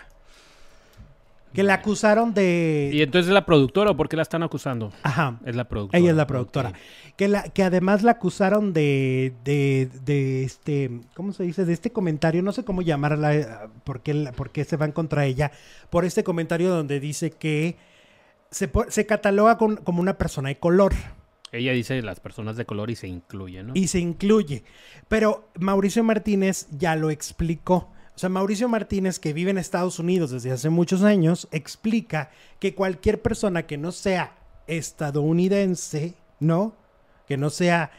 Que la acusaron de. ¿Y entonces es la productora o por qué la están acusando? Ajá. Es la productora. Ella es la productora. Que, la, que además la acusaron de, de, de, este. ¿Cómo se dice? De este comentario. No sé cómo llamarla. ¿Por qué, por qué se van contra ella? Por este comentario donde dice que se, se cataloga como una persona de color. Ella dice las personas de color y se incluye, ¿no? Y se incluye. Pero Mauricio Martínez ya lo explicó. O sea, Mauricio Martínez, que vive en Estados Unidos desde hace muchos años, explica que cualquier persona que no sea estadounidense, ¿no? Que no sea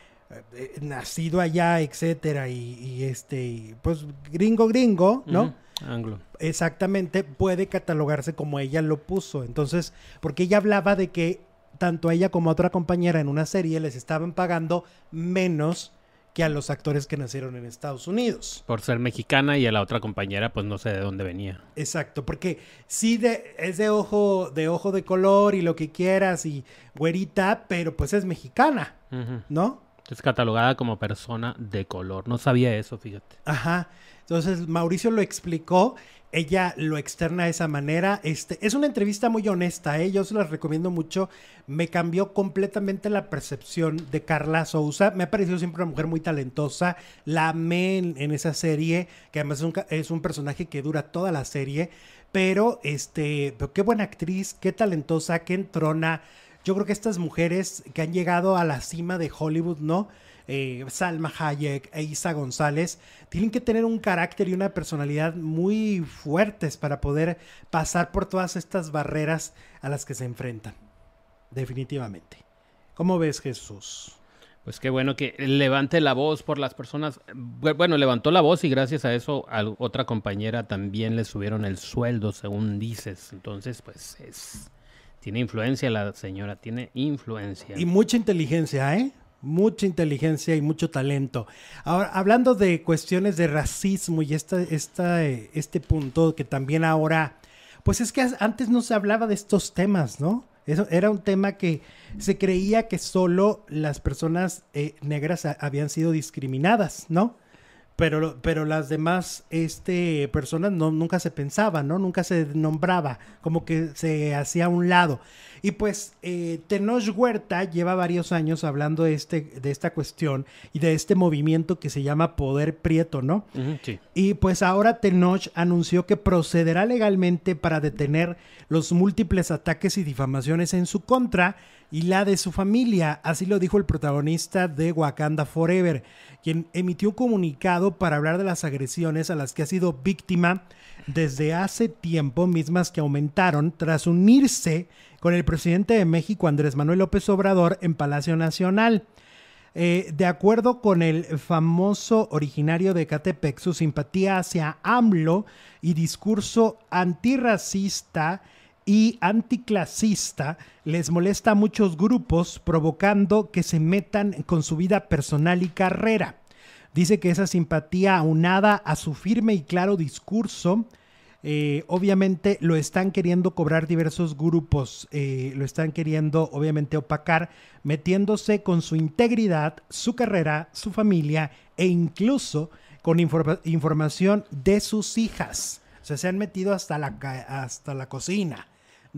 eh, nacido allá, etcétera, y, este, pues gringo, gringo, ¿no? Anglo. Exactamente, puede catalogarse como ella lo puso. Entonces, porque ella hablaba de que tanto ella como a otra compañera en una serie les estaban pagando menos que a los actores que nacieron en Estados Unidos. Por ser mexicana y a la otra compañera, pues no sé de dónde venía. Exacto, porque sí de, es de ojo, de ojo de color y lo que quieras y güerita, pero pues es mexicana, ¿no? Es catalogada como persona de color. No sabía eso, fíjate. Ajá. Entonces Mauricio lo explicó, ella lo externa de esa manera. Este, es una entrevista muy honesta, ¿eh? yo se las recomiendo mucho. Me cambió completamente la percepción de Carla Souza. Me ha parecido siempre una mujer muy talentosa. La amé en, esa serie, que además es un, es un, personaje que dura toda la serie. Pero, este, pero qué buena actriz, qué talentosa, qué entrona. Yo creo que estas mujeres que han llegado a la cima de Hollywood, ¿no? Eh, Salma Hayek e Isa González, tienen que tener un carácter y una personalidad muy fuertes para poder pasar por todas estas barreras a las que se enfrentan. Definitivamente. ¿Cómo ves, Jesús? Pues qué bueno que levante la voz por las personas. Bueno, levantó la voz y gracias a eso a otra compañera también le subieron el sueldo, según dices. Entonces, pues es tiene influencia la señora, tiene influencia. Y mucha inteligencia, ¿eh? Mucha inteligencia y mucho talento. Ahora, hablando de cuestiones de racismo y esta, esta, este punto que también ahora, pues es que antes no se hablaba de estos temas, ¿no? Eso era un tema que se creía que solo las personas eh, negras habían sido discriminadas, ¿no? Pero, pero las demás este, personas no, nunca se pensaban, ¿no? Nunca se nombraba, como que se hacía a un lado. Y pues eh, Tenoch Huerta lleva varios años hablando de, este, de esta cuestión y de este movimiento que se llama Poder Prieto, ¿no? sí. Y pues ahora Tenoch anunció que procederá legalmente para detener los múltiples ataques y difamaciones en su contra y la de su familia. Así lo dijo el protagonista de Wakanda Forever, quien emitió un comunicado para hablar de las agresiones a las que ha sido víctima desde hace tiempo, mismas que aumentaron tras unirse con el presidente de México, Andrés Manuel López Obrador, en Palacio Nacional. Eh, de acuerdo con el famoso originario de Catepec, su simpatía hacia AMLO y discurso antirracista y anticlasista les molesta a muchos grupos, provocando que se metan con su vida personal y carrera. Dice que esa simpatía aunada a su firme y claro discurso, eh, obviamente lo están queriendo cobrar diversos grupos, eh, lo están queriendo obviamente opacar, metiéndose con su integridad, su carrera, su familia e incluso con información de sus hijas. O sea, se han metido hasta la, hasta la cocina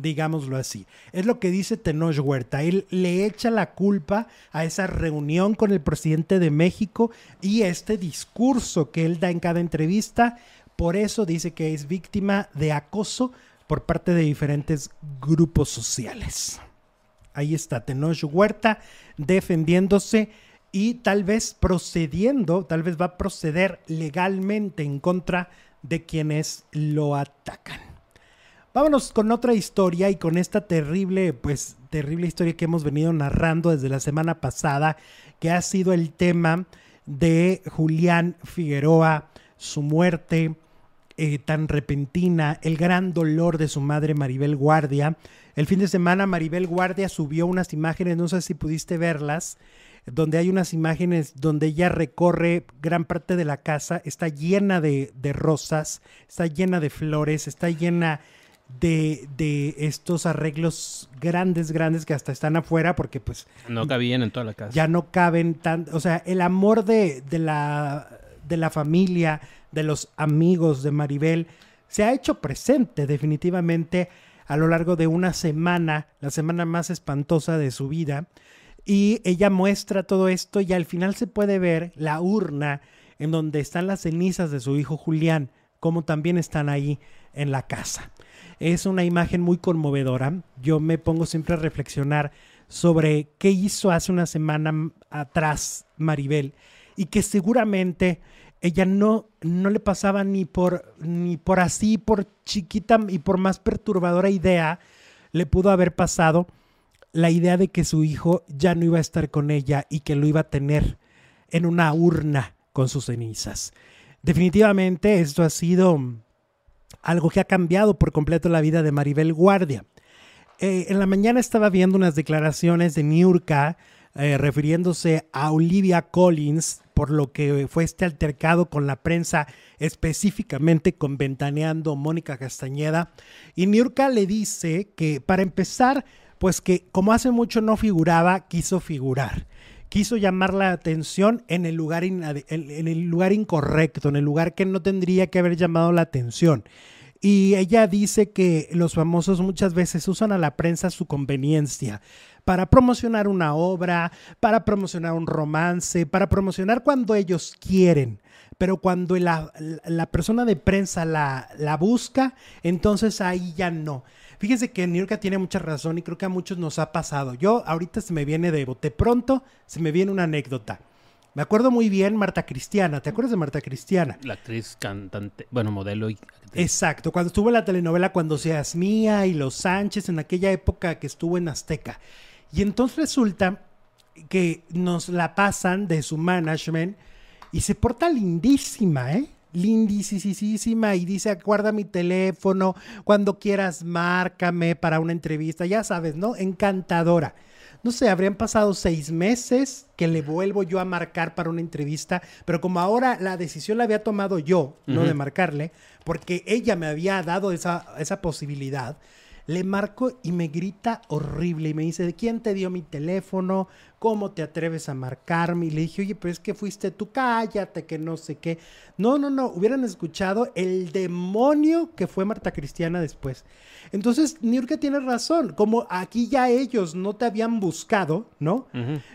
digámoslo así. Es lo que dice Tenoch Huerta. Él le echa la culpa a esa reunión con el presidente de México y este discurso que él da en cada entrevista. Por eso dice que es víctima de acoso por parte de diferentes grupos sociales. Ahí está Tenoch Huerta defendiéndose y tal vez procediendo, tal vez va a proceder legalmente en contra de quienes lo atacan. Vámonos con otra historia y con esta terrible, pues terrible historia que hemos venido narrando desde la semana pasada, que ha sido el tema de Julián Figueroa, su muerte eh, tan repentina, el gran dolor de su madre Maribel Guardia. El fin de semana Maribel Guardia subió unas imágenes, no sé si pudiste verlas, donde hay unas imágenes donde ella recorre gran parte de la casa, está llena de, de rosas, está llena de flores, está llena de, estos arreglos grandes, grandes que hasta están afuera porque pues... No cabían en toda la casa. Ya no caben tan... O sea, el amor de, de, la, de la familia, de los amigos de Maribel, se ha hecho presente definitivamente a lo largo de una semana, la semana más espantosa de su vida. Y ella muestra todo esto y al final se puede ver la urna en donde están las cenizas de su hijo Julián, como también están ahí en la casa. Es una imagen muy conmovedora. Yo me pongo siempre a reflexionar sobre qué hizo hace una semana atrás Maribel y que seguramente ella no, no le pasaba ni por, ni por así, por chiquita y por más perturbadora idea, le pudo haber pasado la idea de que su hijo ya no iba a estar con ella y que lo iba a tener en una urna con sus cenizas. Definitivamente esto ha sido algo que ha cambiado por completo la vida de Maribel Guardia. Eh, en la mañana estaba viendo unas declaraciones de Niurka eh, refiriéndose a Olivia Collins por lo que fue este altercado con la prensa, específicamente con Ventaneando Mónica Castañeda. Y Niurka le dice que para empezar, pues que como hace mucho no figuraba, quiso figurar. Quiso llamar la atención en el, lugar en el lugar incorrecto, en el lugar que no tendría que haber llamado la atención. Y ella dice que los famosos muchas veces usan a la prensa a su conveniencia para promocionar una obra, para promocionar un romance, para promocionar cuando ellos quieren. Pero cuando la, persona de prensa la, la busca, entonces ahí ya no. Fíjense que Niurka tiene mucha razón y creo que a muchos nos ha pasado. Yo ahorita se me viene de bote pronto, se me viene una anécdota. Me acuerdo muy bien Marta Cristiana. ¿Te acuerdas de Marta Cristiana? La actriz, cantante, bueno, modelo y Exacto, cuando estuvo en la telenovela Cuando seas mía y Los Sánchez, en aquella época que estuvo en Azteca. Y entonces resulta que nos la pasan de su management y se porta lindísima, ¿eh? Lindísima y dice, guarda mi teléfono, cuando quieras márcame para una entrevista, ya sabes, ¿no? Encantadora. No sé, habrían pasado seis meses que le vuelvo yo a marcar para una entrevista, pero como ahora la decisión la había tomado yo, no de marcarle, porque ella me había dado esa, esa posibilidad, le marco y me grita horrible y me dice, ¿de quién te dio mi teléfono? ¿Cómo te atreves a marcarme? Y le dije, oye, pero es que fuiste tú, cállate, que no sé qué. No, no, no, hubieran escuchado el demonio que fue Marta Cristiana después. Entonces, Niurka tiene razón, como aquí ya ellos no te habían buscado, ¿no?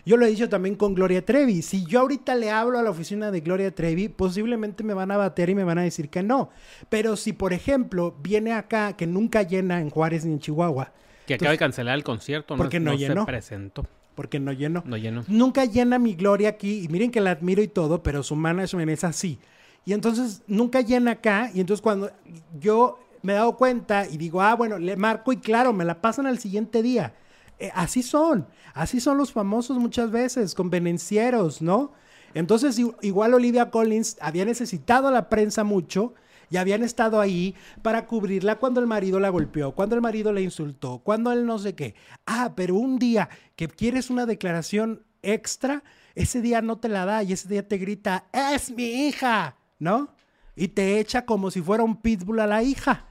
Yo lo he dicho también con Gloria Trevi. Si yo ahorita le hablo a la oficina de Gloria Trevi, posiblemente me van a bater y me van a decir que no. Pero si, por ejemplo, viene acá, que nunca llena en Juárez ni en Chihuahua. Que acaba de cancelar el concierto, porque no, llenó. se presentó. Porque no llenó. No llenó. Nunca llena mi Gloria aquí, y miren que la admiro y todo, pero su management es así. Y entonces nunca llena acá, y entonces cuando yo me he dado cuenta y digo, ah, bueno, le marco y claro, me la pasan al siguiente día. Eh, así son, así son los famosos muchas veces, convenencieros, ¿no? Entonces, igual Olivia Collins había necesitado a la prensa mucho y habían estado ahí para cubrirla cuando el marido la golpeó, cuando el marido la insultó, cuando él no sé qué. Ah, pero un día que quieres una declaración extra, ese día no te la da y ese día te grita, es mi hija, ¿no? Y te echa como si fuera un pitbull a la hija.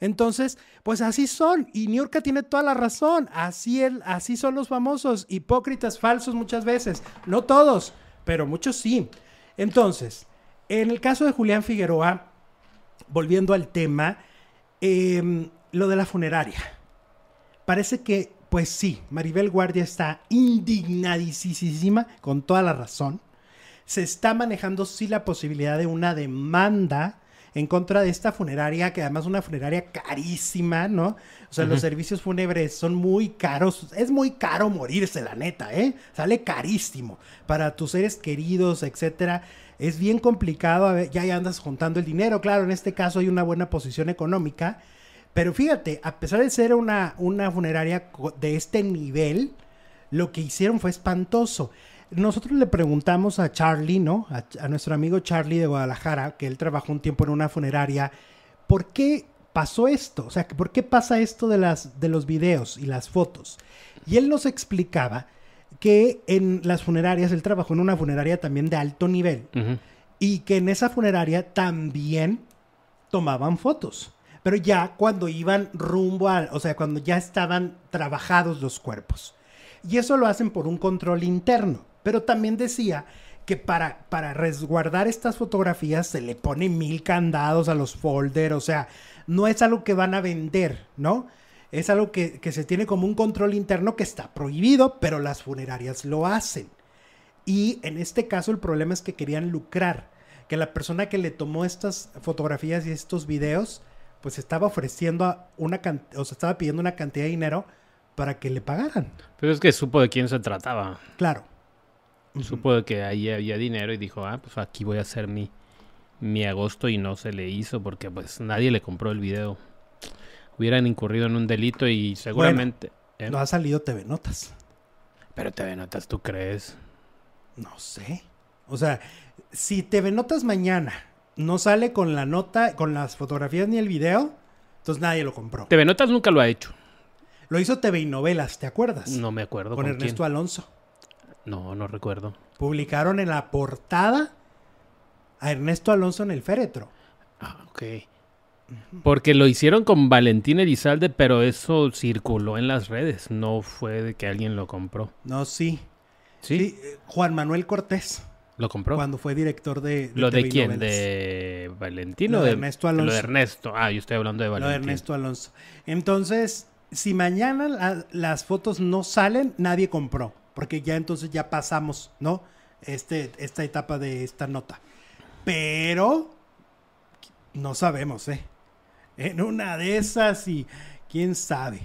Entonces, pues así son. Y Niurka tiene toda la razón. Así, así son los famosos, hipócritas, falsos muchas veces. No todos, pero muchos sí. Entonces, en el caso de Julián Figueroa, volviendo al tema, em, lo de la funeraria. Parece que, pues sí, Maribel Guardia está indignadísima, con toda la razón. Se está manejando sí la posibilidad de una demanda en contra de esta funeraria, que además es una funeraria carísima, ¿no? O sea, los servicios fúnebres son muy caros. Es muy caro morirse, la neta, ¿eh? Sale carísimo para tus seres queridos, etcétera. Es bien complicado, a ver, ya andas juntando el dinero. Claro, en este caso hay una buena posición económica. Pero fíjate, a pesar de ser una, una funeraria de este nivel, lo que hicieron fue espantoso nosotros le preguntamos a Charlie, ¿no? A, nuestro amigo Charlie de Guadalajara, que él trabajó un tiempo en una funeraria, ¿por qué pasó esto? O sea, ¿por qué pasa esto de, las, de los videos y las fotos? Y él nos explicaba que en las funerarias, él trabajó en una funeraria también de alto nivel, y que en esa funeraria también tomaban fotos. Pero ya cuando iban rumbo a, o sea, cuando ya estaban trabajados los cuerpos. Y eso lo hacen por un control interno. Pero también decía que para, para resguardar estas fotografías se le ponen mil candados a los folders, o sea, no es algo que van a vender, ¿no? Es algo que, se tiene como un control interno que está prohibido, pero las funerarias lo hacen. Y en este caso el problema es que querían lucrar, que la persona que le tomó estas fotografías y estos videos, pues estaba ofreciendo una o sea, estaba pidiendo una cantidad de dinero para que le pagaran. Pero es que supo de quién se trataba. Claro. Supo que ahí había dinero y dijo, ah, pues aquí voy a hacer mi, mi agosto y no se le hizo porque pues nadie le compró el video. Hubieran incurrido en un delito y seguramente... ¿eh? No ha salido TV Notas. Pero TV Notas, ¿tú crees? No sé. O sea, si TV Notas mañana no sale con la nota, con las fotografías ni el video, entonces nadie lo compró. TV Notas nunca lo ha hecho. Lo hizo TV y Novelas, ¿te acuerdas? No me acuerdo. Con, Ernesto Alonso. No, no recuerdo. Publicaron en la portada a Ernesto Alonso en el féretro. Ah, ok. Porque lo hicieron con Valentín Elizalde, pero eso circuló en las redes. No fue de que alguien lo compró. No, sí. ¿Sí? Eh, Juan Manuel Cortés. ¿Lo compró? Cuando fue director de. ¿Lo de quién? ¿De Valentín o de Ernesto Alonso? Lo de Ernesto. Ah, yo estoy hablando de Valentín. Lo de Ernesto Alonso. Entonces, si mañana las fotos no salen, nadie compró. Porque ya entonces ya pasamos, ¿no? Este, esta etapa de esta nota. Pero no sabemos, ¿eh? En una de esas y quién sabe.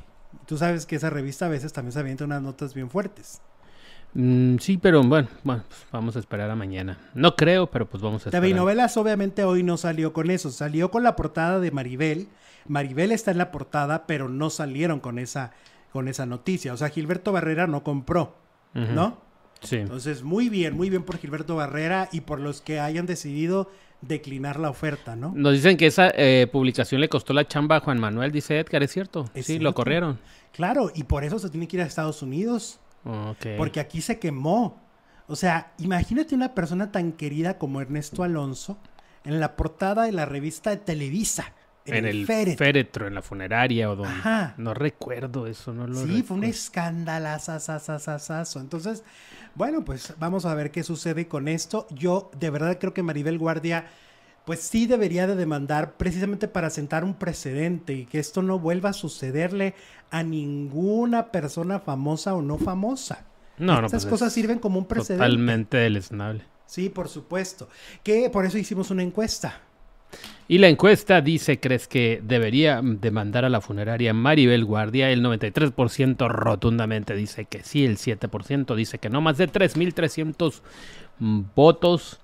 Tú sabes que esa revista a veces también se avienta unas notas bien fuertes. Mm, sí, pero bueno, bueno pues vamos a esperar a mañana. No creo, pero pues vamos a esperar. TV Novelas obviamente hoy no salió con eso, salió con la portada de Maribel. Maribel está en la portada, pero no salieron con esa, con esa noticia. O sea, Gilberto Barrera no compró, ¿no? Entonces, muy bien, muy bien por Gilberto Barrera y por los que hayan decidido declinar la oferta, ¿no? Nos dicen que esa eh, publicación le costó la chamba a Juan Manuel, dice Edgar, ¿es cierto? sí, lo corrieron. Claro, y por eso se tiene que ir a Estados Unidos. Porque aquí se quemó. O sea, imagínate una persona tan querida como Ernesto Alonso en la portada de la revista de Televisa. En, el, féretro. en la funeraria o donde. No recuerdo eso, no lo Sí, fue un escándalo. Entonces, bueno, pues vamos a ver qué sucede con esto. Yo de verdad creo que Maribel Guardia, pues sí debería de demandar precisamente para sentar un precedente y que esto no vuelva a sucederle a ninguna persona famosa o no famosa. No, no. Estas pues cosas sirven como un precedente. Totalmente deleznable. Sí, por supuesto. Que por eso hicimos una encuesta. Y la encuesta dice, ¿crees que debería demandar a la funeraria Maribel Guardia? El 93% rotundamente dice que sí, el 7% dice que no, más de 3.300 votos.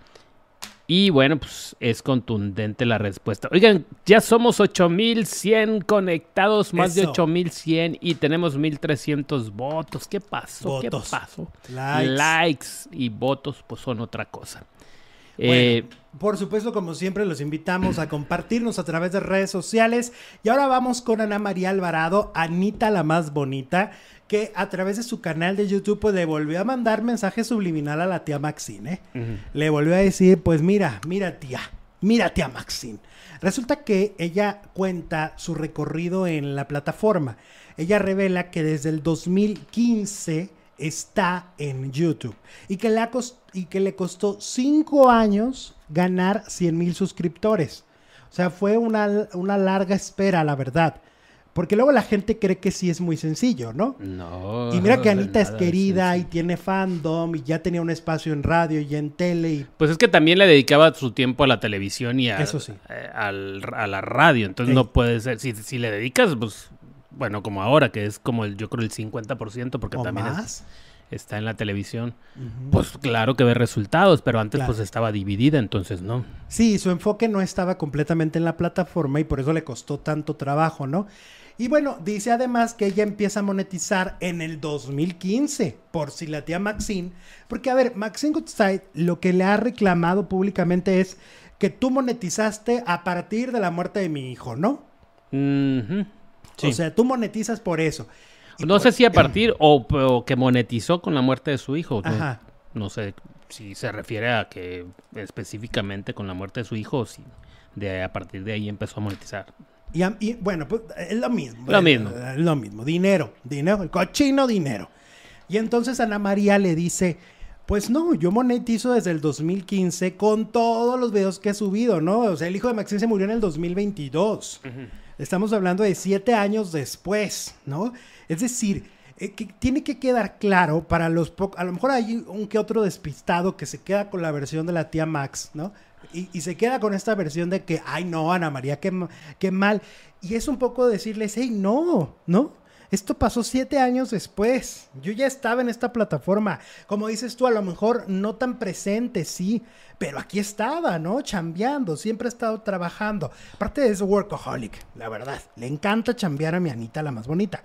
Y bueno, pues es contundente la respuesta. Oigan, ya somos 8100 conectados, más de 8100 y tenemos 1300 votos. ¿Qué pasó? ¿Qué pasó? Likes. Likes y votos pues son otra cosa. Eh, por supuesto, como siempre, los invitamos a compartirnos a través de redes sociales. Y ahora vamos con Ana María Alvarado, Anita la más bonita, que a través de su canal de YouTube pues, le volvió a mandar mensaje subliminal a la tía Maxine. Le volvió a decir, pues mira, mira tía, mira tía Maxine. Resulta que ella cuenta su recorrido en la plataforma. Ella revela que desde el 2015 está en YouTube y que le, y que le costó cinco años ganar 100 mil suscriptores. O sea, fue una, una, larga espera, la verdad. Porque luego la gente cree que sí es muy sencillo, ¿no? No. Y mira que Anita es querida y tiene fandom y ya tenía un espacio en radio y en tele. Pues es que también le dedicaba su tiempo a la televisión y a, Eso sí. Eh, a la radio. Entonces no puede ser. Si, si le dedicas, pues bueno, como ahora, que es como el, yo creo el 50%, porque también está en la televisión, pues claro que ve resultados, pero antes pues estaba dividida, entonces no. Sí, su enfoque no estaba completamente en la plataforma y por eso le costó tanto trabajo, ¿no? Y bueno, dice además que ella empieza a monetizar en el 2015 por si la tía Maxine. Porque, a ver, Maxine Goodside lo que le ha reclamado públicamente es que tú monetizaste a partir de la muerte de mi hijo, ¿no? O sea, tú monetizas por eso. no sé si a partir o, que monetizó con la muerte de su hijo. Ajá. No, sé si se refiere a que específicamente con la muerte de su hijo o si de, a partir de ahí empezó a monetizar. Y, bueno, pues es lo mismo. Lo mismo. Es lo mismo. Dinero, dinero, el cochino dinero. Y entonces Ana María le dice, pues no, yo monetizo desde el 2015 con todos los videos que he subido, ¿no? O sea, el hijo de Maxine se murió en el 2022. Estamos hablando de siete años después, ¿no? Es decir, eh, que tiene que quedar claro para los pocos, a lo mejor hay un que otro despistado que se queda con la versión de la tía Max, ¿no? Y, se queda con esta versión de que, ay no, Ana María, qué, qué mal. Y es un poco decirles, hey, no, ¿no? Esto pasó siete años después. Yo ya estaba en esta plataforma. Como dices tú, a lo mejor no tan presente, sí, pero aquí estaba, ¿no? Chambeando, siempre he estado trabajando. Aparte de eso, workaholic, la verdad. Le encanta chambear a mi Anita, la más bonita.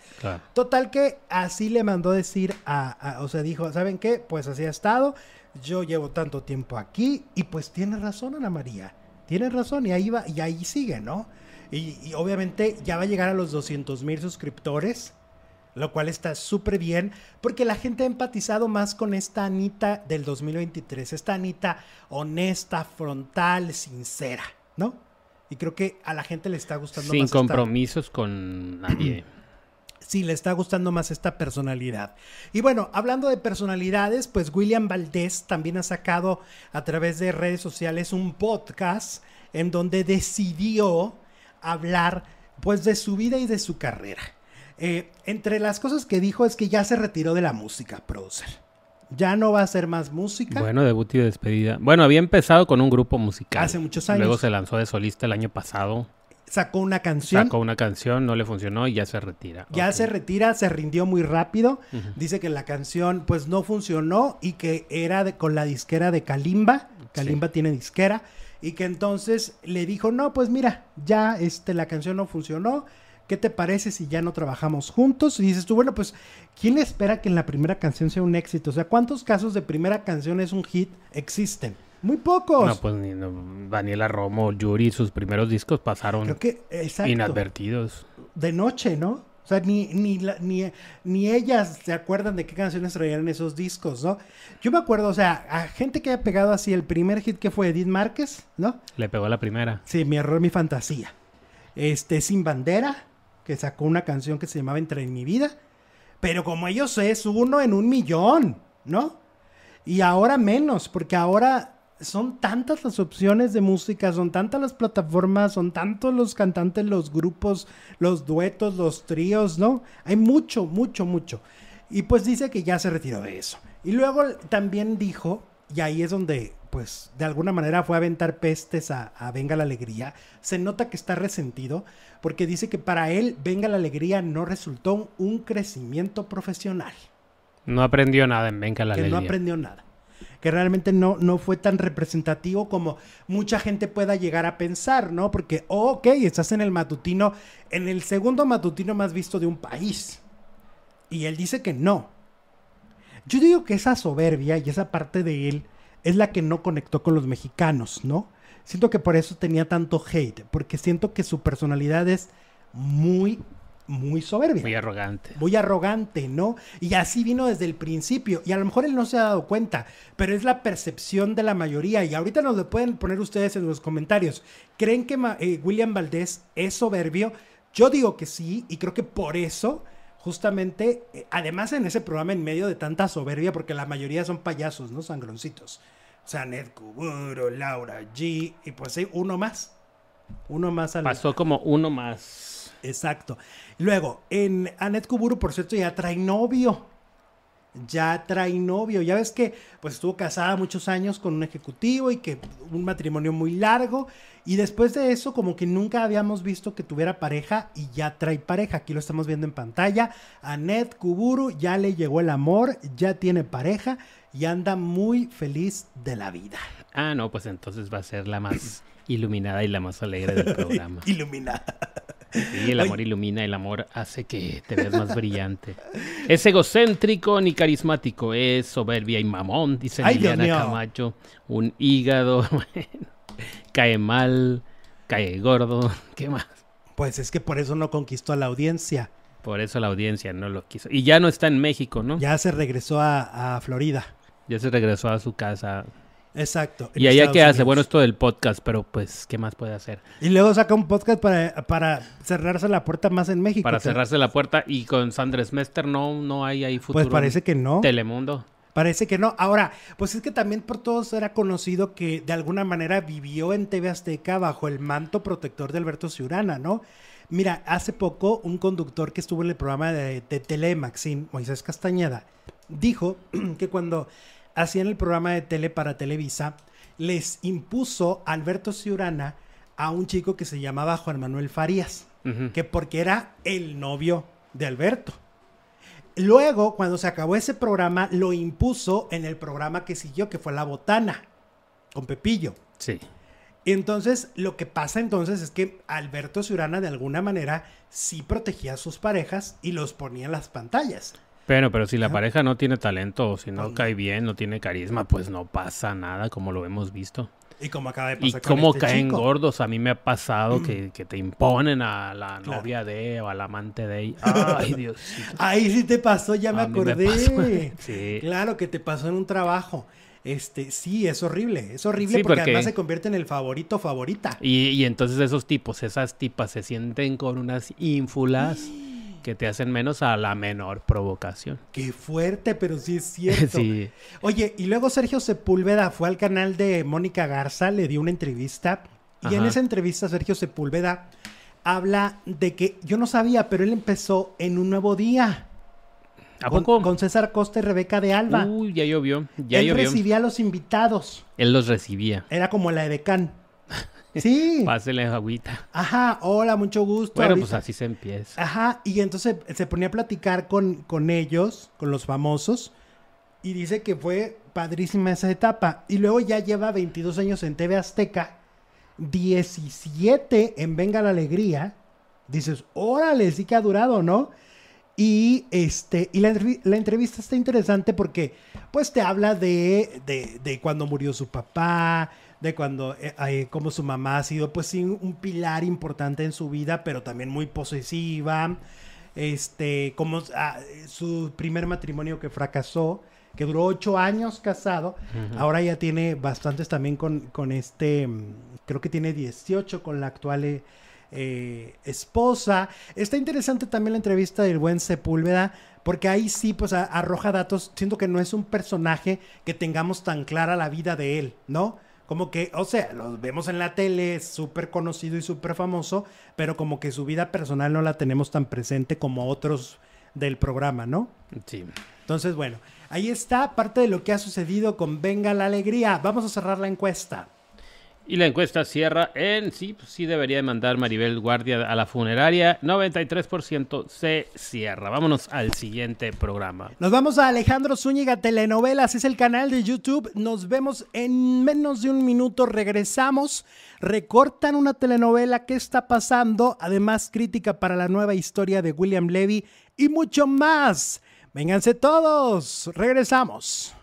Total que así le mandó decir a, o sea, dijo, ¿saben qué? Pues así ha estado. Yo llevo tanto tiempo aquí y pues tiene razón, Ana María. Tiene razón y ahí va, y ahí sigue, ¿no? Y, obviamente ya va a llegar a los 200 mil suscriptores, lo cual está súper bien, porque la gente ha empatizado más con esta Anita del 2023, esta Anita honesta, frontal, sincera, ¿no? Y creo que a la gente le está gustando más. Sin compromisos con nadie. Sí, le está gustando más esta personalidad. Y bueno, hablando de personalidades, pues William Valdés también ha sacado a través de redes sociales un podcast en donde decidió hablar pues de su vida y de su carrera. Eh, entre las cosas que dijo es que ya se retiró de la música, producer. Ya no va a hacer más música. Bueno, debut y despedida. Bueno, había empezado con un grupo musical. Hace muchos años. Luego se lanzó de solista el año pasado. Sacó una canción. Sacó una canción, no le funcionó y ya se retira. Ya se retira, se rindió muy rápido. Dice que la canción pues no funcionó y que era con la disquera de Kalimba. Kalimba tiene disquera y que entonces le dijo, no, pues mira, ya este, la canción no funcionó, ¿qué te parece si ya no trabajamos juntos? Y dices tú, bueno, pues, ¿quién espera que en la primera canción sea un éxito? O sea, ¿cuántos casos de primera canción es un hit existen? Muy pocos. No, pues ni Daniela Romo, Yuri, sus primeros discos pasaron Creo que, inadvertidos. De noche, ¿no? O sea, ni, ni, ni, ni ellas se acuerdan de qué canciones traían esos discos, ¿no? Yo me acuerdo, o sea, a gente que haya pegado así el primer hit que fue Edith Márquez, ¿no? Le pegó la primera. Sí, mi error, mi fantasía. Este, Sin Bandera, que sacó una canción que se llamaba Entre en mi vida. Pero como ellos es uno en un millón, ¿no? Y ahora menos, porque ahora son tantas las opciones de música, son tantas las plataformas, son tantos los cantantes, los grupos, los duetos, los tríos, ¿no? Hay mucho, mucho, mucho. Y pues dice que ya se retiró de eso. Y luego también dijo, y ahí es donde, pues, de alguna manera fue a aventar pestes a, Venga la Alegría. Se nota que está resentido porque dice que para él Venga la Alegría no resultó un crecimiento profesional. No aprendió nada en Venga la Alegría. Que no aprendió nada que realmente no, no fue tan representativo como mucha gente pueda llegar a pensar, ¿no? Porque, ok, estás en el matutino, en el segundo matutino más visto de un país. Y él dice que no. Yo digo que esa soberbia y esa parte de él es la que no conectó con los mexicanos, ¿no? Siento que por eso tenía tanto hate, porque siento que su personalidad es muy muy soberbia. Muy arrogante. Muy arrogante, ¿no? Y así vino desde el principio. Y a lo mejor él no se ha dado cuenta, pero es la percepción de la mayoría. Y ahorita nos lo pueden poner ustedes en los comentarios. ¿Creen que eh, William Valdés es soberbio? Yo digo que sí, y creo que por eso, justamente, eh, además en ese programa en medio de tanta soberbia, porque la mayoría son payasos, ¿no? Sangroncitos. O sea, Ned Kuburo, Laura G, y pues hay uno más. Uno más al... Pasó como uno más. Exacto. Luego, en Anet Kuburu, por cierto, ya trae novio. Ya trae novio. Ya ves que pues estuvo casada muchos años con un ejecutivo y que un matrimonio muy largo. Y después de eso, como que nunca habíamos visto que tuviera pareja y ya trae pareja. Aquí lo estamos viendo en pantalla. Anet Kuburu ya le llegó el amor, ya tiene pareja y anda muy feliz de la vida. Ah, no, pues entonces va a ser la más iluminada y la más alegre del programa. iluminada. Sí, el amor ilumina, el amor hace que te veas más brillante. Es egocéntrico ni carismático, es soberbia y mamón, dice Liliana Camacho. Un hígado, cae mal, cae gordo, ¿qué más? Pues es que por eso no conquistó a la audiencia. Por eso la audiencia no lo quiso. Y ya no está en México, ¿no? Ya se regresó a, a Florida. Ya se regresó a su casa Exacto. ¿Y allá qué hace? Bueno, esto del podcast, pero pues, ¿qué más puede hacer? Y luego saca un podcast para, para cerrarse la puerta más en México. Para cerrarse la puerta y con Sandres Mester no, no hay ahí futuro. Pues parece que no. Telemundo. Parece que no. Ahora, pues es que también por todos era conocido que de alguna manera vivió en TV Azteca bajo el manto protector de Alberto Ciurana, ¿no? Mira, hace poco un conductor que estuvo en el programa de, de Telemaxin, Moisés Castañeda, dijo que cuando hacían el programa de tele para Televisa, les impuso Alberto Ciurana a un chico que se llamaba Juan Manuel Farías, que porque era el novio de Alberto. Luego, cuando se acabó ese programa, lo impuso en el programa que siguió, que fue La Botana, con Pepillo. Sí. Entonces, lo que pasa entonces es que Alberto Ciurana de alguna manera sí protegía a sus parejas y los ponía en las pantallas. Pero, pero si la pareja no tiene talento o si no cae bien, no tiene carisma, pues no pasa nada, como lo hemos visto. Y como acaba de pasar Y como este caen gordos, a mí me ha pasado que, te imponen a la novia de o al amante de Ay, Dios. Ahí sí te pasó, ya me acordé. sí. Claro que te pasó en un trabajo. Este, sí, es horrible, es horrible porque, además se convierte en el favorito favorita. Y, y, entonces esos tipos, esas tipas se sienten con unas ínfulas que te hacen menos a la menor provocación. Qué fuerte, pero sí es cierto. sí. Oye, y luego Sergio Sepúlveda fue al canal de Mónica Garza, le dio una entrevista y en esa entrevista Sergio Sepúlveda habla de que yo no sabía, pero él empezó en un nuevo día. ¿A poco? Con, César Costa y Rebeca de Alba. Uy, ya llovió. Ya Él recibía a los invitados. Él los recibía. Era como la edecán. Sí. Pásele agüita. Ajá, hola, mucho gusto. Bueno, pues así se empieza. Ajá, y entonces se ponía a platicar con, con ellos, con los famosos, y dice que fue padrísima esa etapa. Y luego ya lleva 22 años en TV Azteca, 17 en Venga la Alegría. Dices, órale, sí que ha durado, ¿no? Y, este, y la, entrevista está interesante porque pues te habla de, de, cuando murió su papá, de cuando eh, como su mamá ha sido pues sí un pilar importante en su vida, pero también muy posesiva. Este, como ah, su primer matrimonio que fracasó, que duró ocho años casado, ahora ya tiene bastantes también con, con este, mm, creo que tiene 18 con la actual eh, eh, esposa. Está interesante también la entrevista del buen Sepúlveda, porque ahí sí, pues arroja datos. Siento que no es un personaje que tengamos tan clara la vida de él, ¿no? Como que, o sea, lo vemos en la tele, es súper conocido y súper famoso, pero como que su vida personal no la tenemos tan presente como otros del programa, ¿no? Sí. Entonces, bueno, ahí está parte de lo que ha sucedido con Venga la Alegría. Vamos a cerrar la encuesta. Y la encuesta cierra en sí, pues sí debería mandar Maribel Guardia a la funeraria. 93% se cierra. Vámonos al siguiente programa. Nos vamos a Alejandro Zúñiga Telenovelas, es el canal de YouTube. Nos vemos en menos de un minuto. Regresamos. Recortan una telenovela. ¿Qué está pasando? Además, crítica para la nueva historia de William Levy y mucho más. Vénganse todos. Regresamos.